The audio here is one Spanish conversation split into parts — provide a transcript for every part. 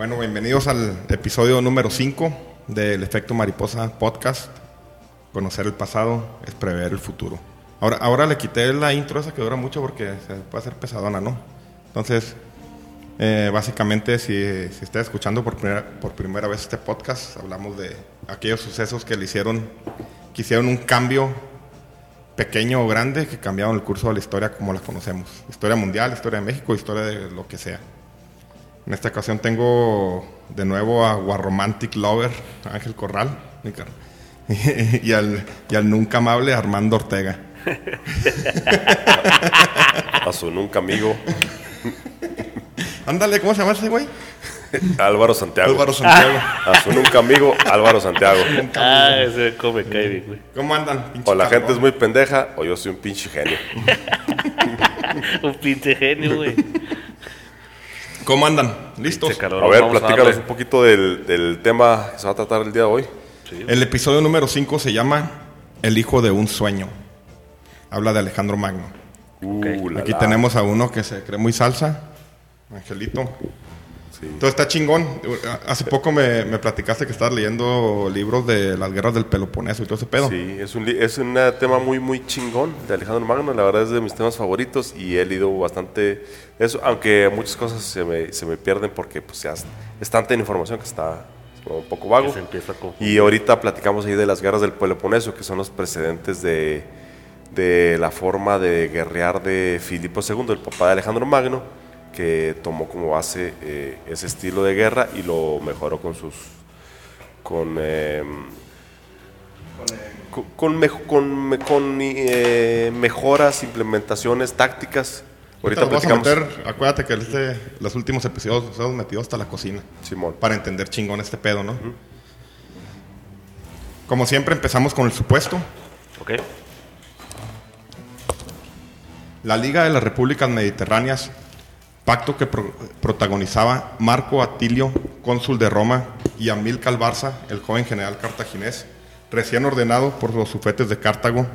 Bueno, bienvenidos al episodio número 5 del Efecto Mariposa Podcast. Conocer el pasado es prever el futuro. Ahora, ahora le quité la intro esa que dura mucho porque se puede hacer pesadona, ¿no? Entonces, eh, básicamente, si, si está escuchando por primera, por primera vez este podcast, hablamos de aquellos sucesos que le hicieron, que hicieron un cambio pequeño o grande que cambiaron el curso de la historia como la conocemos. Historia mundial, historia de México, historia de lo que sea. En esta ocasión tengo de nuevo a Romantic Lover, Ángel Corral, y al, y al nunca amable Armando Ortega. a su nunca amigo. Ándale, ¿cómo se llama ese güey? Álvaro Santiago. Álvaro Santiago. A su nunca amigo, Álvaro Santiago. Ah, ese come cae, güey. ¿Cómo andan? O la gente es muy pendeja o yo soy un pinche genio. un pinche genio, güey. ¿Cómo andan? ¿Listos? A ver, platícanos un poquito del, del, tema que se va a tratar el día de hoy. El episodio número 5 se llama El hijo de un sueño. Habla de Alejandro Magno. Uh, Aquí tenemos a uno que se cree muy salsa, Angelito. Entonces está chingón. Hace poco me, me, platicaste que estabas leyendo libros de las guerras del Peloponeso y todo ese pedo. Sí, es un, es un tema muy, muy chingón de Alejandro Magno. La verdad es de mis temas favoritos y he leído bastante eso, aunque muchas cosas se me, se me pierden porque pues, ya es tanta información que está un poco vago. Y ahorita platicamos ahí de las guerras del Peloponeso, que son los precedentes de, de la forma de guerrear de Filipo II, el papá de Alejandro Magno que tomó como base eh, ese estilo de guerra y lo mejoró con sus con eh, con, con, con, eh, mejoras, implementaciones tácticas. Ahorita vamos a meter, acuérdate que este, los últimos episodios nos hemos metido hasta la cocina. Simón. Para entender chingón este pedo, ¿no? Como siempre empezamos con el supuesto. Ok. La Liga de las Repúblicas Mediterráneas pacto que protagonizaba Marco Atilio, cónsul de Roma, y Amílcar Barza, el joven general cartaginés, recién ordenado por los sufetes de Cartago,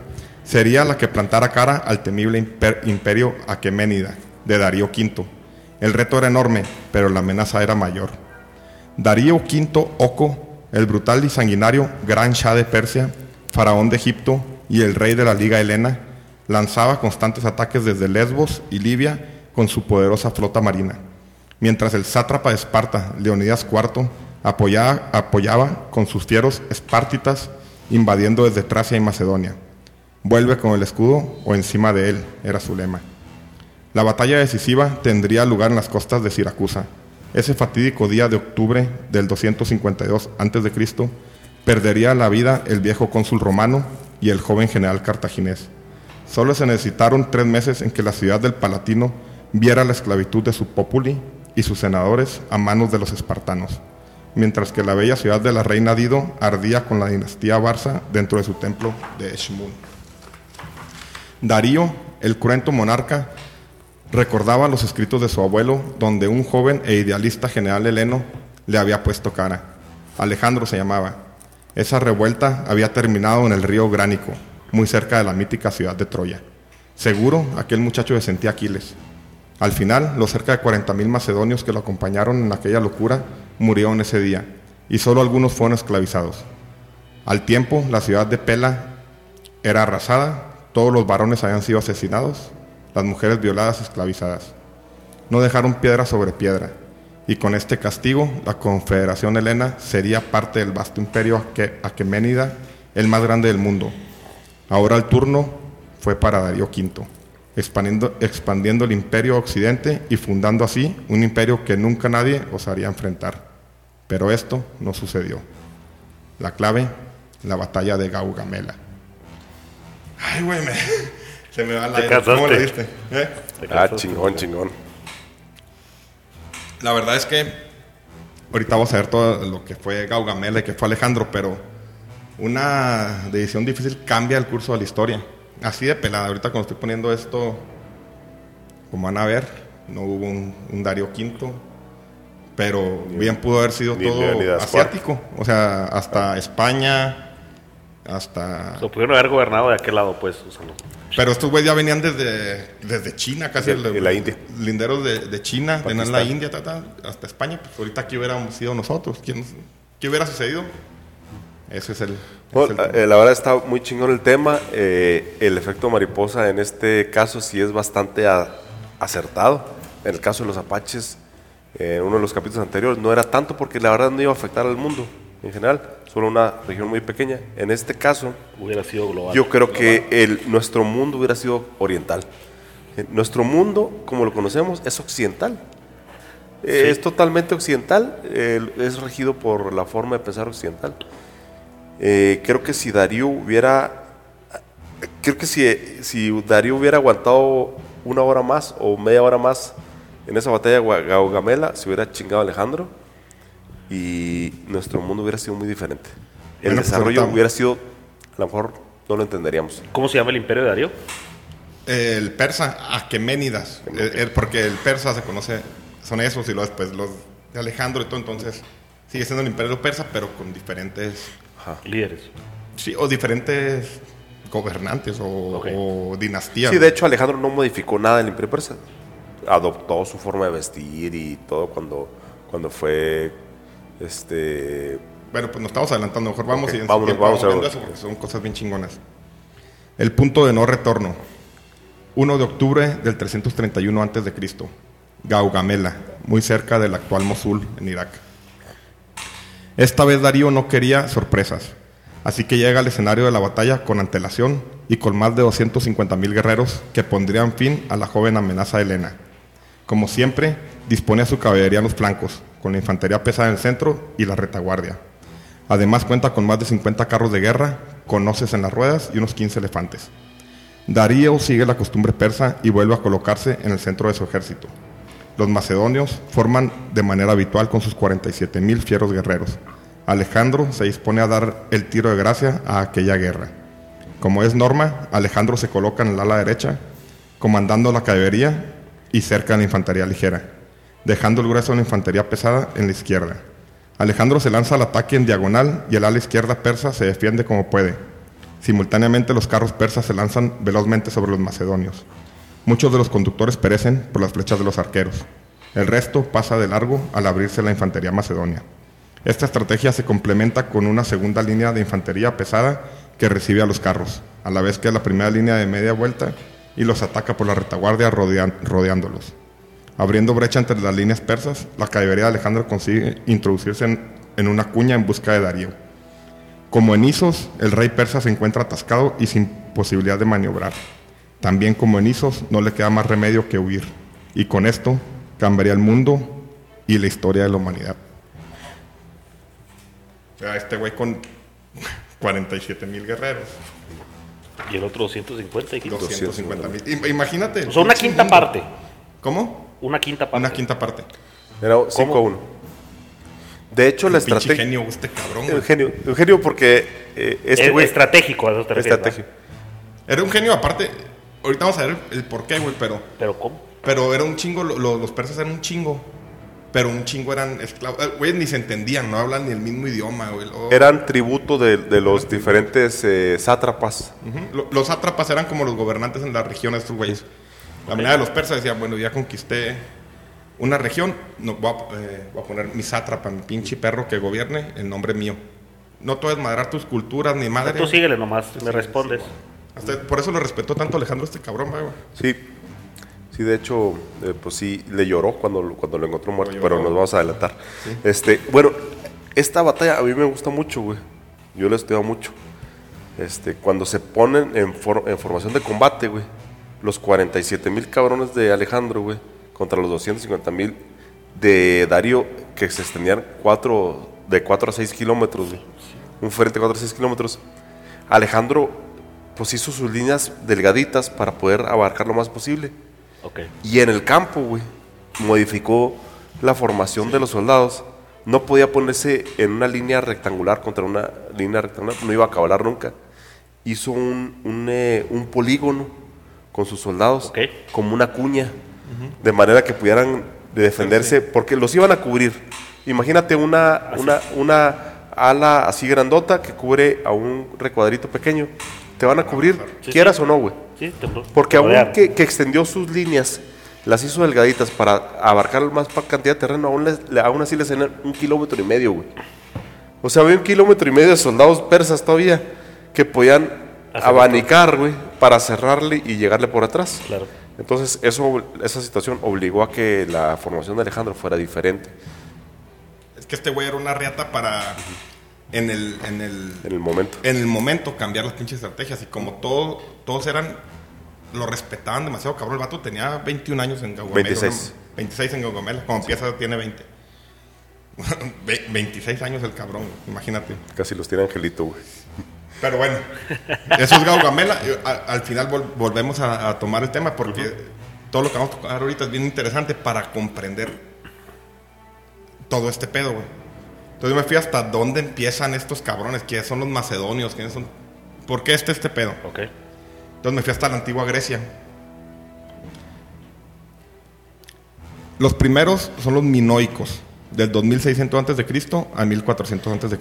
sería la que plantara cara al temible imperio aqueménida de Darío V. El reto era enorme, pero la amenaza era mayor. Darío V Oco, el brutal y sanguinario gran Shah de Persia, faraón de Egipto y el rey de la Liga Helena, lanzaba constantes ataques desde Lesbos y Libia con su poderosa flota marina, mientras el sátrapa de Esparta, Leonidas IV, apoyaba, apoyaba con sus fieros espartitas invadiendo desde Tracia y Macedonia. Vuelve con el escudo o encima de él, era su lema. La batalla decisiva tendría lugar en las costas de Siracusa. Ese fatídico día de octubre del 252 a.C., perdería la vida el viejo cónsul romano y el joven general cartaginés. Solo se necesitaron tres meses en que la ciudad del Palatino viera la esclavitud de su populi y sus senadores a manos de los espartanos, mientras que la bella ciudad de la reina Dido ardía con la dinastía Barça dentro de su templo de Eshmun. Darío, el cruento monarca, recordaba los escritos de su abuelo, donde un joven e idealista general heleno le había puesto cara. Alejandro se llamaba. Esa revuelta había terminado en el río Gránico, muy cerca de la mítica ciudad de Troya. Seguro aquel muchacho de sentía Aquiles, al final, los cerca de 40.000 macedonios que lo acompañaron en aquella locura murieron ese día, y solo algunos fueron esclavizados. Al tiempo, la ciudad de Pela era arrasada, todos los varones habían sido asesinados, las mujeres violadas esclavizadas. No dejaron piedra sobre piedra, y con este castigo, la Confederación Helena sería parte del vasto imperio aqueménida, el más grande del mundo. Ahora el turno fue para Darío V. expandiendo, expandiendo el imperio occidente y fundando así un imperio que nunca nadie osaría enfrentar. Pero esto no sucedió. La clave, la batalla de Gaugamela. Ay, güey, me- se me va la Te. ¿Cómo le diste? ¿Eh? Te Ah, chingón, chingón. La verdad es que ahorita vamos a ver todo lo que fue Gaugamela y que fue Alejandro, pero una decisión difícil cambia el curso de la historia. Así de pelada. Ahorita cuando estoy poniendo esto, como van a ver, no hubo un, un Darío V, pero bien pudo haber sido ni todo asiático. O sea, hasta España, hasta... O pudieron haber gobernado de aquel lado, pues. O sea, no. Pero estos güeyes ya venían desde, desde China, casi. De- de la India. Linderos de, de China, venían la. India, ta, ta, hasta España. Pues ahorita aquí hubiéramos sido nosotros. ¿Quién, ¿Qué hubiera sucedido? Ese es el... No, es el- eh, la verdad está muy chingón el tema. Eh, el efecto mariposa en este caso sí es bastante a- acertado. En el caso de los apaches, eh, en uno de los capítulos anteriores, no era tanto porque la verdad no iba a afectar al mundo en general, solo una región muy pequeña. En este caso, Hubiera sido global. yo creo que el, nuestro mundo hubiera sido oriental. Eh, Nuestro mundo, como lo conocemos, es occidental. Eh, Es totalmente occidental, eh, es regido por la forma de pensar occidental. Eh, creo que si Darío hubiera, creo que si, si Darío hubiera aguantado una hora más o media hora más en esa batalla de Gaugamela, se hubiera chingado a Alejandro y nuestro mundo hubiera sido muy diferente. El Bueno, pues desarrollo hubiera sido, a lo mejor no lo entenderíamos. ¿Cómo se llama el imperio de Darío? El persa, Aqueménidas. Eh, eh, porque el persa se conoce, son esos y luego después los de Alejandro y todo. Entonces sigue siendo el imperio persa, pero con diferentes... Líderes. Sí, o diferentes gobernantes o, dinastías. Sí, de hecho Alejandro no modificó nada del imperio persa. Adoptó su forma de vestir y todo cuando, cuando fue este Bueno, pues nos estamos adelantando. Mejor vamos Ok, y en- vamos a viendo ver. eso porque son cosas bien chingonas. El punto de no retorno. 1 de octubre del 331 a.C. Gaugamela, muy cerca del actual Mosul, en Irak. Esta vez Darío no quería sorpresas, así que llega al escenario de la batalla con antelación y con más de 250.000 guerreros que pondrían fin a la joven amenaza de Helena. Como siempre, dispone a su caballería en los flancos, con la infantería pesada en el centro y la retaguardia. Además cuenta con más de 50 carros de guerra, con hoces en las ruedas y unos 15 elefantes. Darío sigue la costumbre persa y vuelve a colocarse en el centro de su ejército. Los macedonios forman de manera habitual con sus 47.000 fieros guerreros. Alejandro se dispone a dar el tiro de gracia a aquella guerra. Como es norma, Alejandro se coloca en el ala derecha, comandando la caballería y cerca de la infantería ligera, dejando el grueso de la infantería pesada en la izquierda. Alejandro se lanza al ataque en diagonal y el ala izquierda persa se defiende como puede. Simultáneamente los carros persas se lanzan velozmente sobre los macedonios. Muchos de los conductores perecen por las flechas de los arqueros. El resto pasa de largo al abrirse la infantería macedonia. Esta estrategia se complementa con una segunda línea de infantería pesada que recibe a los carros, a la vez que la primera línea de media vuelta y los ataca por la retaguardia rodeándolos. Abriendo brecha entre las líneas persas, la caballería de Alejandro consigue introducirse en, en una cuña en busca de Darío. Como en Isos, el rey persa se encuentra atascado y sin posibilidad de maniobrar. También como en Isos, no le queda más remedio que huir. Y con esto cambiaría el mundo y la historia de la humanidad. O sea, este güey con 47 mil guerreros, Y el otro 250 y quinto. 250 mil. Imagínate. O sea, una quinta mundo. parte. ¿Cómo? Una quinta parte. Una quinta parte. era 5 a 1. De hecho la Pinche estrategia genio este cabrón. güey. Eugenio, Eugenio porque eh, este Es güey estratégico, a eso te refieres, estrategia. Era un genio aparte. Ahorita vamos a ver el por qué, güey, pero... Pero ¿cómo? Pero era un chingo, lo- lo- los persas eran un chingo. Pero un chingo eran esclavos. Eh, Güey, ni se entendían, no hablan ni el mismo idioma, güey. Eran tributo de, de los diferentes eh, sátrapas. Los sátrapas eran como los gobernantes en la región de estos güeyes. La manera de los persas decía, bueno, ya conquisté una región, no, voy, a, eh, voy a poner mi sátrapa, mi pinche perro que gobierne, el nombre mío. No es madrar tus culturas ni madre. Tú síguele nomás, me sí, respondes. Hasta- por eso lo respetó tanto Alejandro este cabrón, güey. Sí, sí, de hecho, eh, pues sí, le lloró cuando, lo- cuando lo encontró muerto, pero nos vamos a adelantar. Este, bueno, esta batalla a mí me gusta mucho, güey. Yo la he estudiado mucho. Este, cuando se ponen en, for- en formación de combate, güey, los 47 mil cabrones de Alejandro, güey, contra los 250 mil de Darío, que se extendían cuatro, de 4 a 6 kilómetros, güey. Un frente de 4 a 6 kilómetros. Alejandro, pues hizo sus líneas delgaditas para poder abarcar lo más posible. Ok. Y en el campo, güey, modificó la formación de los soldados. No podía ponerse en una línea rectangular contra una línea rectangular, no iba a acabar nunca. Hizo un, un, eh, un polígono con sus soldados, Ok. como una cuña, de manera que pudieran de defenderse, porque los iban a cubrir. Imagínate una, una, una ala así grandota que cubre a un recuadrito pequeño. Te van a cubrir, Sí, quieras sí. o no, güey. Sí, te Porque aún que, que extendió sus líneas, las hizo delgaditas para abarcar más cantidad de terreno, aún, les- le- aún así les tenían un kilómetro y medio, güey. O sea, había un kilómetro y medio de soldados persas todavía que podían abanicar, güey, para cerrarle y llegarle por atrás. Claro. Entonces, eso, esa situación obligó a que la formación de Alejandro fuera diferente Es que este güey era una riata para. En el, en el, en el momento. en el momento cambiar las pinches estrategias. Y como todo, todos eran. Lo respetaban demasiado, cabrón. El vato tenía 21 años en Gaugamela. 26. ¿no? 26 en Gaugamela. Cuando empieza, tiene 20. Ve- 26 años el cabrón, imagínate. Casi los tiene Angelito, güey. Pero bueno, eso es Gaugamela. Al, final vol- volvemos a, a tomar el tema porque todo lo que vamos a tocar ahorita es bien interesante para comprender todo este pedo, güey. Entonces yo me fui hasta dónde empiezan estos cabrones, quiénes son los macedonios, quiénes son... ¿Por qué este este pedo? Ok. Entonces me fui hasta la antigua Grecia. Los primeros son los minoicos, del 2600 a.C. a 1400 a.C.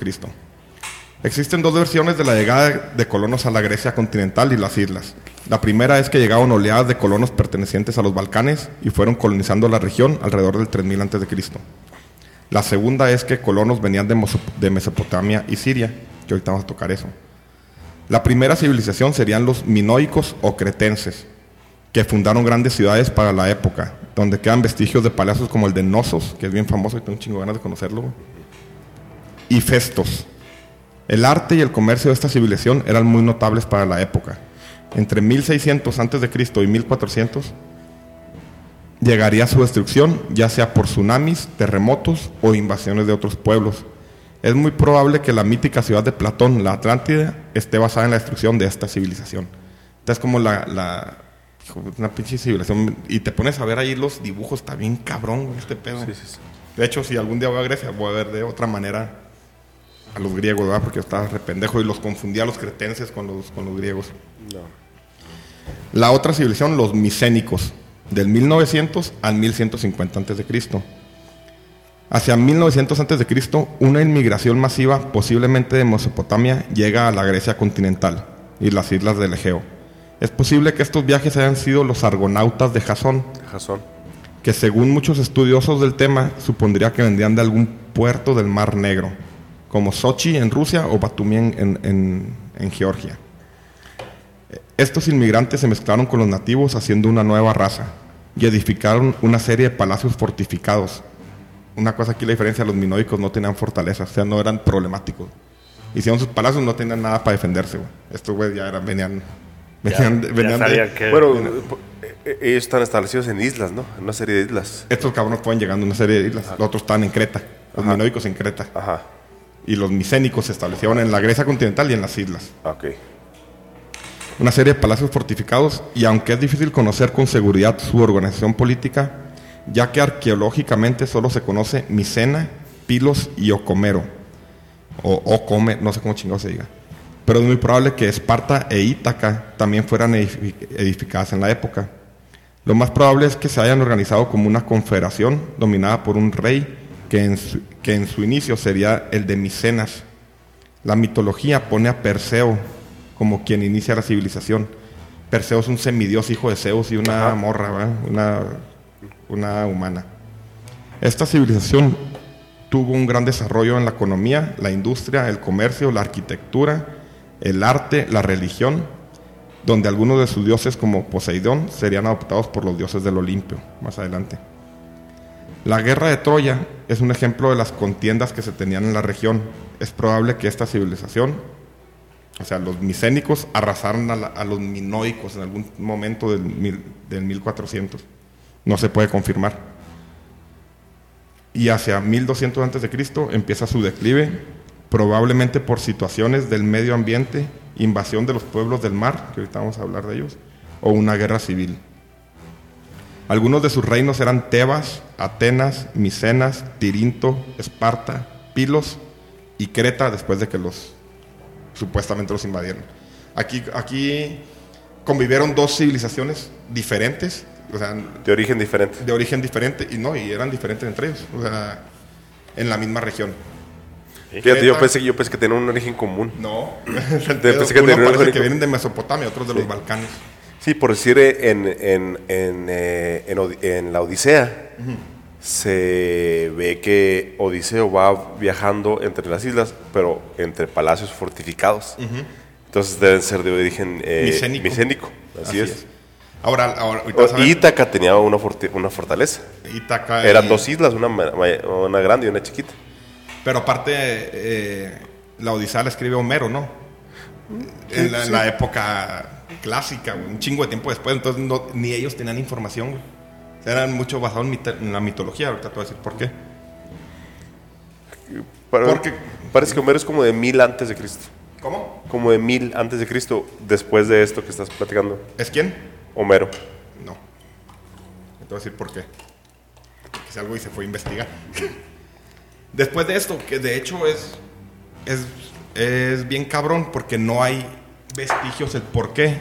Existen dos versiones de la llegada de colonos a la Grecia continental y las islas. La primera es que llegaron oleadas de colonos pertenecientes a los Balcanes y fueron colonizando la región alrededor del 3000 a.C. La segunda es que colonos venían de, Mesopotamia y Siria, que ahorita vamos a tocar eso. La primera civilización serían los minoicos o cretenses, que fundaron grandes ciudades para la época, donde quedan vestigios de palacios como el de Nosos, que es bien famoso y tengo un chingo ganas de conocerlo, y Festos. El arte y el comercio de esta civilización eran muy notables para la época. Entre 1600 a.C. y 1400 llegaría su destrucción, ya sea por tsunamis, terremotos o invasiones de otros pueblos. Es muy probable que la mítica ciudad de Platón, la Atlántida, esté basada en la destrucción de esta civilización. Entonces, como la, la- una pinche civilización. Y te pones a ver ahí los dibujos, está bien cabrón este pedo. Sí, sí, sí. De hecho, si algún día voy a Grecia, voy a ver de otra manera a los griegos, ¿verdad? Porque yo estaba re pendejo y los confundía a los cretenses con los, con los griegos. La otra civilización, los micénicos, del 1900 al 1150 a.C. Hacia 1900 a.C., una inmigración masiva, posiblemente de Mesopotamia, llega a la Grecia continental y las islas del Egeo. Es posible que estos viajes hayan sido los argonautas de Jasón, Jasón. que según muchos estudiosos del tema, supondría que vendrían de algún puerto del Mar Negro, como Sochi en Rusia o Batumi en, en- en- en Georgia. Estos inmigrantes se mezclaron con los nativos haciendo una nueva raza y edificaron una serie de palacios fortificados. Una cosa aquí la diferencia, los minoicos no tenían fortalezas, o sea, no eran problemáticos. Hicieron sus palacios, no tenían nada para defenderse, güey. Estos güeyes ya eran, venían, Ya, venían, ya venían de- sabían que- Bueno, eh, eh, ellos están establecidos en islas, ¿no? En una serie de islas. Estos cabrones fueron llegando a una serie de islas. Los otros estaban en Creta. Los Ajá. minoicos en Creta. Ajá. Y los micénicos se establecieron en la Grecia continental y en las islas. Ok. Una serie de palacios fortificados y aunque es difícil conocer con seguridad su organización política, ya que arqueológicamente solo se conoce Micena, Pilos y Ocomero. O Ocome, no sé cómo chingado se diga. Pero es muy probable que Esparta e Ítaca también fueran edifi- edificadas en la época. Lo más probable es que se hayan organizado como una confederación dominada por un rey que en su, que en su inicio sería el de Micenas. La mitología pone a Perseo como quien inicia la civilización. Perseo es un semidios hijo de Zeus y una Ajá. morra, ¿verdad? Una, una humana. Esta civilización tuvo un gran desarrollo en la economía, la industria, el comercio, la arquitectura, el arte, la religión, donde algunos de sus dioses como Poseidón serían adoptados por los dioses del Olimpio más adelante. La guerra de Troya es un ejemplo de las contiendas que se tenían en la región. Es probable que esta civilización O sea, los micénicos arrasaron a, los minoicos en algún momento del, del 1400. No se puede confirmar. Y hacia 1200 antes de Cristo empieza su declive, probablemente por situaciones del medio ambiente, invasión de los pueblos del mar, que ahorita vamos a hablar de ellos, o una guerra civil. Algunos de sus reinos eran Tebas, Atenas, Micenas, Tirinto, Esparta, Pilos y Creta después de que los supuestamente los invadieron. Aquí, aquí convivieron dos civilizaciones diferentes, o sea, De origen diferente. de origen diferente y no, y eran diferentes entre ellos, o sea, en la misma región. Fíjate, yo pensé, que- yo pensé que tenían un origen común. No, pensé que Uno tenía un parece origen- que vienen de Mesopotamia, otros de los Balcanes. Sí, por decir, eh, en, en, en, eh, en la Odisea se ve que Odiseo va viajando entre las islas, pero entre palacios fortificados. Entonces deben ser de origen eh, Micénico. micénico. Así, es. Ahora, ahora Ítaca tenía una, fortaleza. Ítaca Eran y- dos islas, una, grande y una chiquita. Pero aparte, eh, la Odisea la escribe Homero, ¿no? En la, en la época clásica, un chingo de tiempo después, entonces no- ni ellos tenían información, Eran mucho basados en, en la mitología, ahorita te voy a decir por qué. Porque- parece que Homero es como de mil antes de Cristo. ¿Cómo? Como de mil antes de Cristo, después de esto que estás platicando. ¿Es quién? Homero. No. Te voy a decir por qué. Si algo y se fue a investigar. Después de esto, que de hecho es, es, es bien cabrón porque no hay vestigios del por qué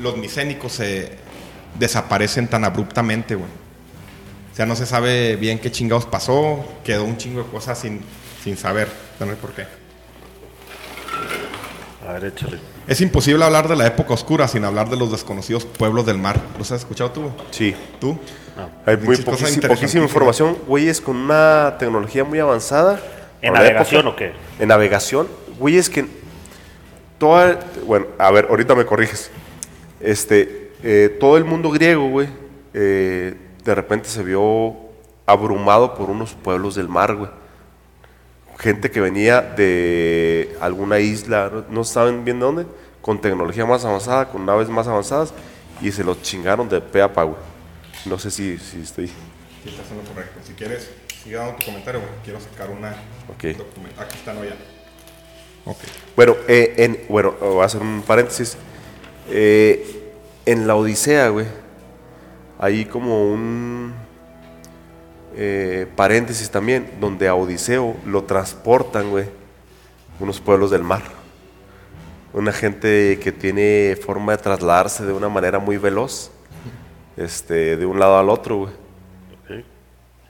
los micénicos se desaparecen tan abruptamente, güey. O sea, no se sabe bien qué chingados pasó, quedó un chingo de cosas sin, sin saber, no sé por qué. A ver, échale. Es imposible hablar de la época oscura sin hablar de los desconocidos pueblos del mar. ¿Los has escuchado tú? Sí. ¿Tú? Hay muy poquísima, información. Güeyes con una tecnología muy avanzada. ¿En navegación época. o qué? En navegación. Güeyes que... Toda, bueno, a ver, ahorita me corriges. Este, eh, todo el mundo griego, güey, eh, de repente se vio abrumado por unos pueblos del mar, güey. Gente que venía de alguna isla, no, no saben bien de dónde, con tecnología más avanzada, con naves más avanzadas, y se los chingaron de pe a pa, güey. No sé si, si estoy... Sí, estás en lo correcto. Si quieres, sigue dando tu comentario, güey. Quiero sacar una. Ok. document- Aquí está, no ya. Ok. Bueno, eh, en, bueno, voy a hacer un paréntesis. Eh, en la Odisea, güey, hay como un eh, paréntesis también, donde a Odiseo lo transportan, güey, unos pueblos del mar. Una gente que tiene forma de trasladarse de una manera muy veloz, este, de un lado al otro, güey.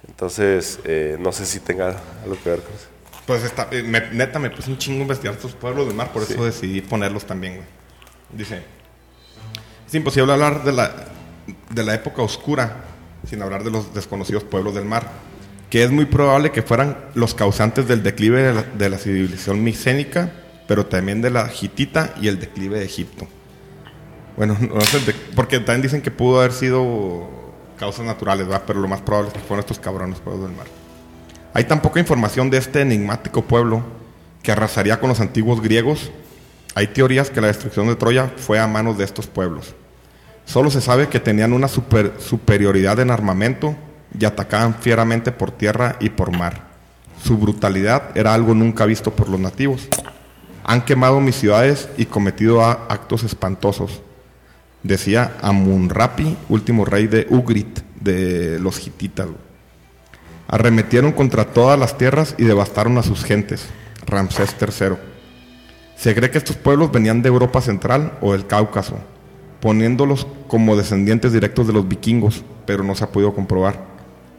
Entonces, eh, no sé si tenga algo que ver con eso. Pues está, eh, me- neta, me puse un chingo investigar estos pueblos del mar, por Sí. eso decidí ponerlos también, güey. Dice: Es imposible hablar de la, de la época oscura sin hablar de los desconocidos pueblos del mar, que es muy probable que fueran los causantes del declive de la, de la civilización micénica, pero también de la hitita y el declive de Egipto. Bueno, no sé, porque también dicen que pudo haber sido causas naturales, ¿verdad? Pero lo más probable es que fueron estos cabrones pueblos del mar. Hay tan poca información de este enigmático pueblo que arrasaría con los antiguos griegos. Hay teorías que la destrucción de Troya fue a manos de estos pueblos. Solo se sabe que tenían una super- superioridad en armamento y atacaban fieramente por tierra y por mar. Su brutalidad era algo nunca visto por los nativos. Han quemado mis ciudades y cometido actos espantosos. Decía Amun-Rapi, último rey de Ugrit, de los hititas. Arremetieron contra todas las tierras y devastaron a sus gentes. Ramsés III. Se cree que estos pueblos venían de Europa Central o del Cáucaso, poniéndolos como descendientes directos de los vikingos, pero no se ha podido comprobar.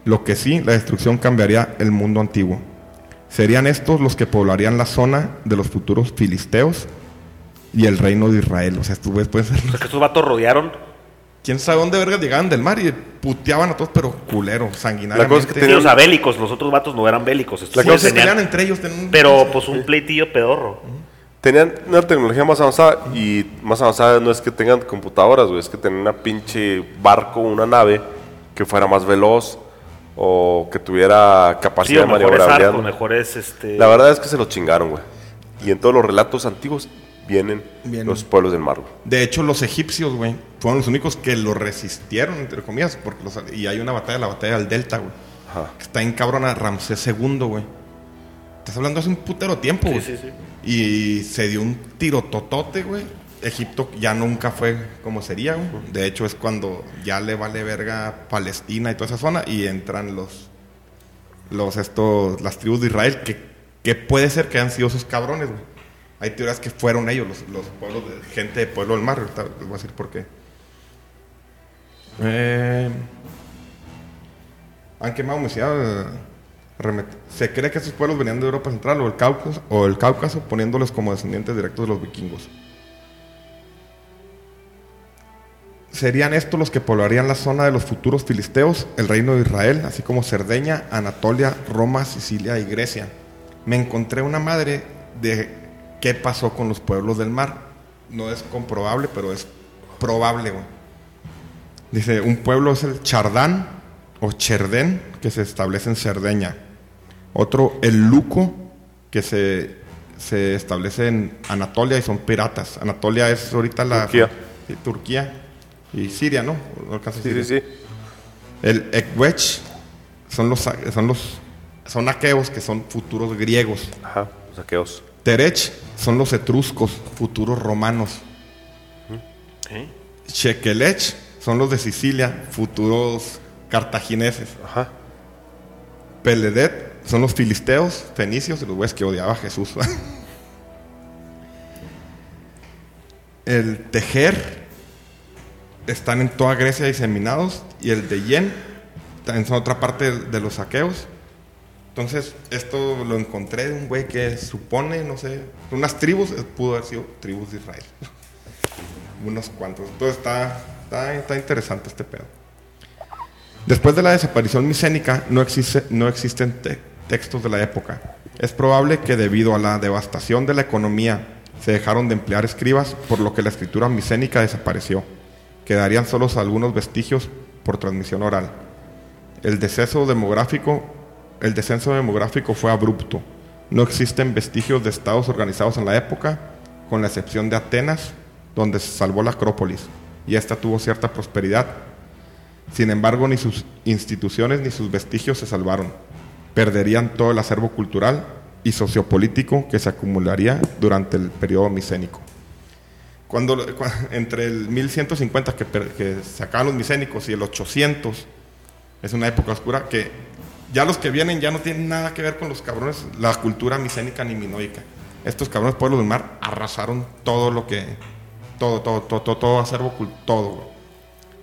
Lo que sí, la destrucción cambiaría el mundo antiguo. Serían estos los que poblarían la zona de los futuros filisteos y el reino de Israel. O sea, estos güeyes pueden ser que estos vatos rodearon. quién sabe dónde vergas llegaban del mar y puteaban a todos, pero culero, sanguinariamente. La cosa es que Tenían- o sea, bélicos. Los otros vatos no eran bélicos. Estos La tenían- entre ellos. tenían pero pues un pleitillo pedorro. Tenían una tecnología más avanzada y más avanzada no es que tengan computadoras, güey, es que tenían una pinche barco, una nave que fuera más veloz o que tuviera Sí, capacidad o de maniobrabilidad. mejores este. La verdad es que se lo chingaron, güey. Y en todos los relatos antiguos vienen, Vienen. los pueblos del mar. güey. De hecho, los egipcios, güey, fueron los únicos que lo resistieron, entre comillas, porque los- y hay una batalla, la batalla del Delta, güey, Ajá. que está en cabrona Ramsés II, güey. Estás hablando hace un putero tiempo, güey. sí, sí. Y se dio un tirototote, güey. Egipto ya nunca fue como sería, güey. De hecho, es cuando ya le vale verga Palestina y toda esa zona y entran los, los estos, las tribus de Israel, que, que puede ser que hayan sido esos cabrones, güey. Hay teorías que fueron ellos, los, los pueblos de, gente de pueblo del mar. Ahorita les voy a decir por qué. Eh, han quemado mi ciudad. Se cree que estos pueblos venían de Europa Central o el Cáucaso, o el Cáucaso poniéndoles como descendientes directos de los vikingos. Serían estos los que poblarían la zona de los futuros filisteos, el reino de Israel, así como Cerdeña, Anatolia, Roma, Sicilia y Grecia. Me encontré una madre de qué pasó con los pueblos del mar. No es comprobable, pero es probable. Dice, un pueblo es el Chardán o Cherdén, que se establece en Cerdeña. Otro, el Luco, que se, se establece en Anatolia y son piratas. Anatolia es ahorita la... Turquía. Sí, Turquía y Siria, ¿no? Alcanza Sí, Siria. sí, sí. El Ekwech son los, son los son aqueos que son futuros griegos. Ajá, los saqueos. Terech son los etruscos, futuros romanos. ¿Eh? Shekelech son los de Sicilia, futuros cartagineses. Ajá. Peledet son los filisteos, fenicios, los güeyes que odiaba a Jesús. el Tejer están en toda Grecia diseminados y el de Yen en otra parte de los saqueos. Entonces, esto lo encontré de un güey que supone, no sé, unas tribus, eh, pudo haber sido tribus de Israel. Unos cuantos. Entonces está, está, está interesante este pedo. Después de la desaparición micénica, no, existe, no existen te- textos de la época. Es probable que debido a la devastación de la economía se dejaron de emplear escribas, por lo que la escritura micénica desapareció. Quedarían solos algunos vestigios por transmisión oral. El descenso demográfico, el descenso demográfico fue abrupto. No existen vestigios de estados organizados en la época, con la excepción de Atenas, donde se salvó la Acrópolis, y esta tuvo cierta prosperidad. Sin embargo, ni sus instituciones ni sus vestigios se salvaron. Perderían todo el acervo cultural y sociopolítico que se acumularía durante el periodo micénico. Cuando, cua- entre el 1150 que, que se acaban los micénicos y el 800 es una época oscura que ya los que vienen ya no tienen nada que ver con los cabrones, la cultura micénica ni minoica. Estos cabrones pueblos del mar arrasaron todo lo que, todo, todo, todo, todo, todo acervo, todo.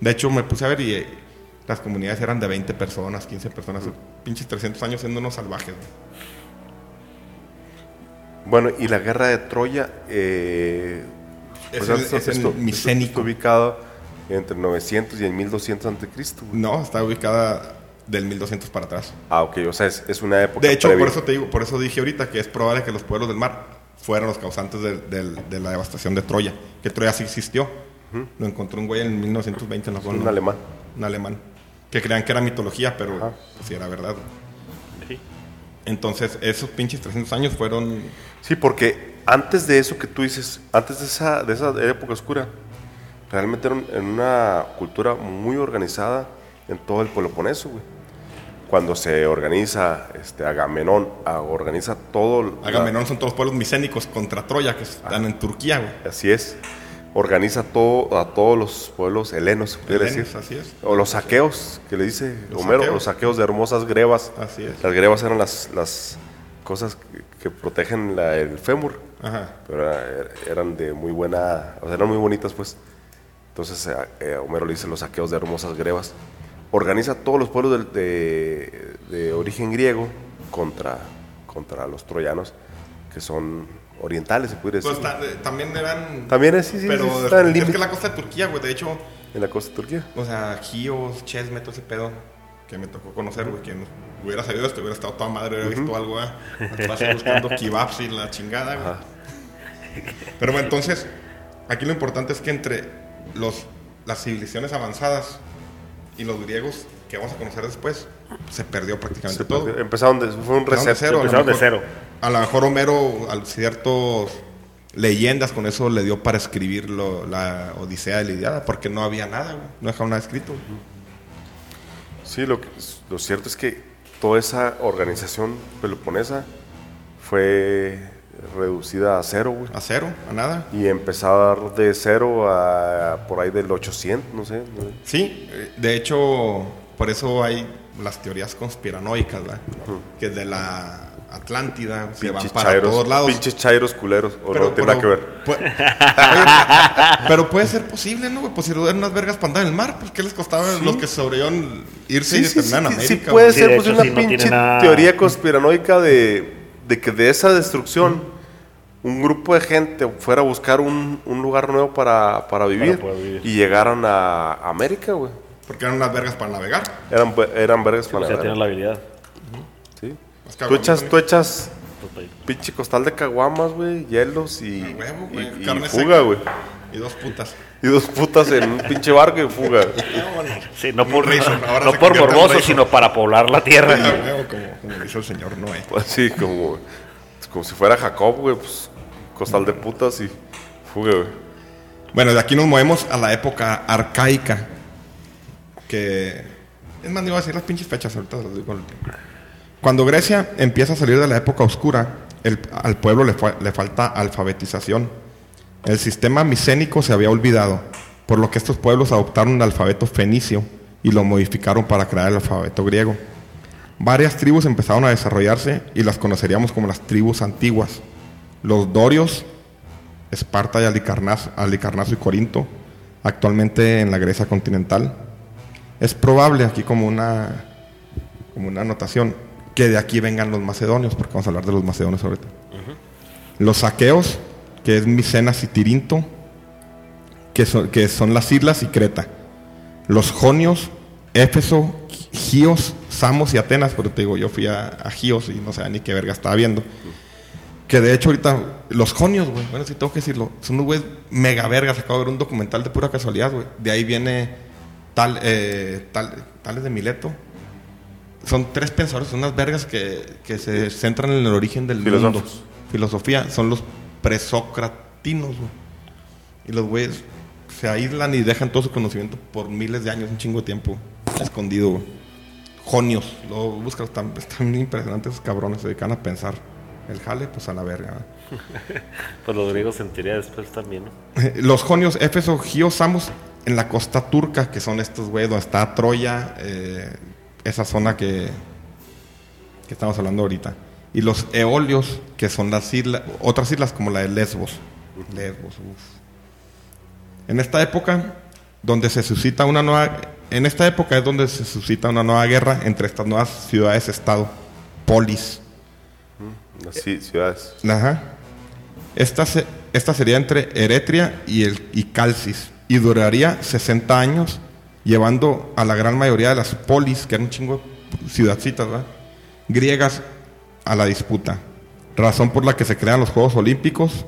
De hecho, me puse a ver y eh, las comunidades eran de 20 personas, 15 personas, pinches 300 años siendo unos salvajes. Bueno, y la guerra de Troya. Eh, Es pues, el- es el esto- esto micénico. Está ubicado entre 900 y el 1200 ante Cristo. güey. No, está ubicada del 1200 para atrás. Ah, ok, o sea, es, es una época. De hecho, previa. por eso te digo, por eso dije ahorita que es probable que los pueblos del mar fueron los causantes del- de la devastación de Troya. Que Troya sí existió. Lo encontró un güey en 1920 en la un alemán. Un alemán. Que creían que era mitología, pero pues, sí era verdad. Sí. Entonces, esos pinches 300 años fueron... Sí, porque antes de eso que tú dices, antes de esa, de esa época oscura, realmente era un- en una cultura muy organizada en todo el Peloponeso, güey. Cuando se organiza este, Agamenón, a- organiza todo. la- Agamenón son todos los pueblos micénicos contra Troya, que están en Turquía, güey. Así es. Organiza todo, a todos los pueblos helenos, Helenos, decir. así es. O los saqueos, que le dice Los Homero, saqueos. los saqueos de hermosas grebas. Así es. Las grebas eran las, las cosas que, protegen la- el fémur. Ajá. pero era- eran de muy buena, o sea, eran muy bonitas, pues. Entonces, eh, eh, Homero le dice los saqueos de hermosas grebas. Organiza todos los pueblos del- de, de origen griego contra, contra los troyanos, que son orientales, se puede decir. Pues ta- eh, también eran... También es, sí, sí, pero sí, está en el es que la costa de Turquía, güey. De hecho, en la costa de Turquía. o sea, Gios, Chesme, todo ese pedo que me tocó conocer, güey. Que no- hubiera sabido esto, hubiera estado toda madre, hubiera visto algo, ¿eh? Atrás ahí buscando kebabs y la chingada, güey. Pero bueno, entonces, aquí lo importante es que entre los, las civilizaciones avanzadas y los griegos que vamos a conocer después, se perdió prácticamente todo. Empezaron de, fue un Empezaron de reset. cero, Empezaron de cero. A lo mejor Homero, a ciertos leyendas, con eso le dio para escribir lo- la Odisea de la Iliada, porque no había nada, güey, no dejaron nada escrito. Sí, lo, que- lo cierto es que toda esa organización peloponesa fue reducida a cero, güey. A cero, a nada. Y empezar de cero a por ahí del 800, no sé. ¿no? Sí, de hecho, por eso hay las teorías conspiranoicas, ¿verdad? Que de la Atlántida se van Pinches para chairos, todos lados. pinches chairos culeros. O no tiene nada que ver. pu- Oye, pero puede ser posible, ¿no? güey? Pues si eran unas vergas para andar en el mar, pues ¿qué les costaba a los que sobrevivieron irse y terminar en sí, sí América? puede? Sí, ser pues, hecho, una sí, no pinche nada- teoría conspiranoica de, de que de esa destrucción un grupo de gente fuera a buscar un, un lugar nuevo para, para vivir, y llegaron a América, güey. Porque eran unas vergas para navegar. Eran, eran vergas O para sea, la tienen la habilidad. Tú echas, Tony. tú echas Pues, pinche costal de caguamas, güey, hielos y, y- y carne fuga, seca. güey. Y dos putas. Y dos putas en un pinche barco y fuga. Sí, no por, no por morboso, sino para poblar la tierra. huevo, como, como dice el señor Noé. Pues sí, como, como si fuera Jacob, güey, pues costal de putas y fuga, güey. Bueno, de aquí nos movemos a la época arcaica. Que. Es más, no iba a decir las pinches fechas, ahorita se las digo. Cuando Grecia empieza a salir de la época oscura, al pueblo le falta alfabetización. El sistema micénico se había olvidado, por lo que estos pueblos adoptaron el alfabeto fenicio y lo modificaron para crear el alfabeto griego. Varias tribus empezaron a desarrollarse y las conoceríamos como las tribus antiguas. Los dorios, Esparta y Alicarnaso, Alicarnaso y Corinto, actualmente en la Grecia continental. Es probable aquí como una, como una anotación que de aquí vengan los macedonios, porque vamos a hablar de los macedonios ahorita. Los saqueos, que es Micenas y Tirinto, que son, que son las islas y Creta. Los jonios, Éfeso, Gios, Samos y Atenas, pero te digo, yo fui a, a Gios y no sé ni qué verga estaba viendo. Que de hecho ahorita, los jonios, güey, bueno, sí tengo que decirlo, son unos güeyes mega vergas. Acabo de ver un documental de pura casualidad, güey. De ahí viene tal, eh, tal, Tales de Mileto. Son tres pensadores, son unas vergas que, que se centran en el origen del Filósofos. mundo. Filosofía, son los presocratinos, güey. Y los güeyes se aíslan y dejan todo su conocimiento por miles de años, un chingo de tiempo, escondido, güey. Jonios, lo buscas, están, están impresionantes esos cabrones, se dedican a pensar. El jale, pues a la verga. Pues los griegos en teoría después también, ¿no? Los jonios, Éfeso, Gios, Samos, en la costa turca, que son estos güeyes, donde está Troya, eh, esa zona que, que estamos hablando ahorita. Y los eolios, que son las islas, otras islas como la de Lesbos. Lesbos, uf. En esta época, donde se suscita una nueva, en esta época es donde se suscita una nueva guerra entre estas nuevas ciudades-estado, polis. Las ci- ciudades. Ajá. Esta, se- esta sería entre Eretria y, el, y Calcis y duraría 60 años, llevando a la gran mayoría de las polis, que eran un chingo de ciudadcitas, ¿verdad? griegas, a la disputa. Razón por la que se crean los Juegos Olímpicos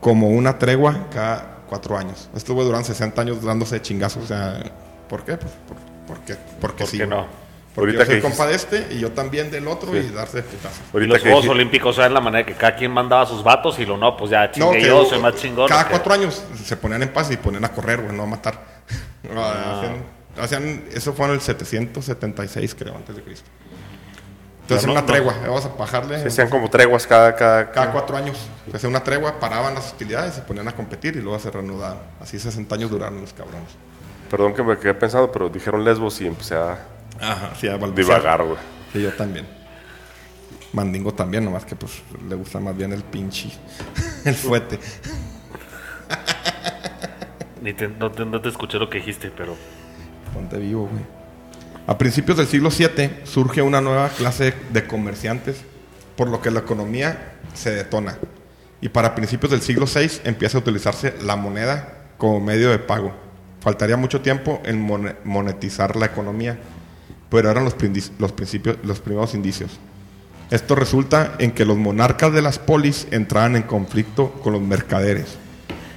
como una tregua cada cuatro años. Estos güeyes duran 60 años dándose chingazos. O sea, ¿por qué? Pues, por- porque, porque ¿Por sí. qué no? Porque Ahorita yo soy que compa de este y yo también del otro Sí. y darse putazos. Ahorita los que Juegos Olímpicos eran la manera que cada quien mandaba a sus vatos y lo no, pues ya chingue que yo, soy más chingón. Cada cuatro años se ponían en paz y ponían a correr, güey, no a matar. Ah. Hacían- eso fue en el 776, creo, antes de Cristo. Entonces, No, una no, tregua, vamos a bajarle. se hacían como treguas cada, cada, Cada cuatro años se hacía una tregua, paraban las hostilidades, se ponían a competir y luego se reanudaban. Así 60 años duraron los cabrones. Perdón que me quedé pensando, pero dijeron lesbos y empecé a Ajá, sí, a divagar, güey. Sí, yo también. Mandingo también, nomás que pues le gusta más bien el pinche, el fuete. Ni te- no, te, escuché lo que dijiste, pero Ponte vivo, güey. A principios del siglo VII surge una nueva clase de comerciantes, por lo que la economía se detona. Y para principios del siglo VI empieza a utilizarse la moneda como medio de pago. Faltaría mucho tiempo en mone- monetizar la economía, pero eran los, los, principios, los primeros indicios. Esto resulta en que los monarcas de las polis entraban en conflicto con los mercaderes.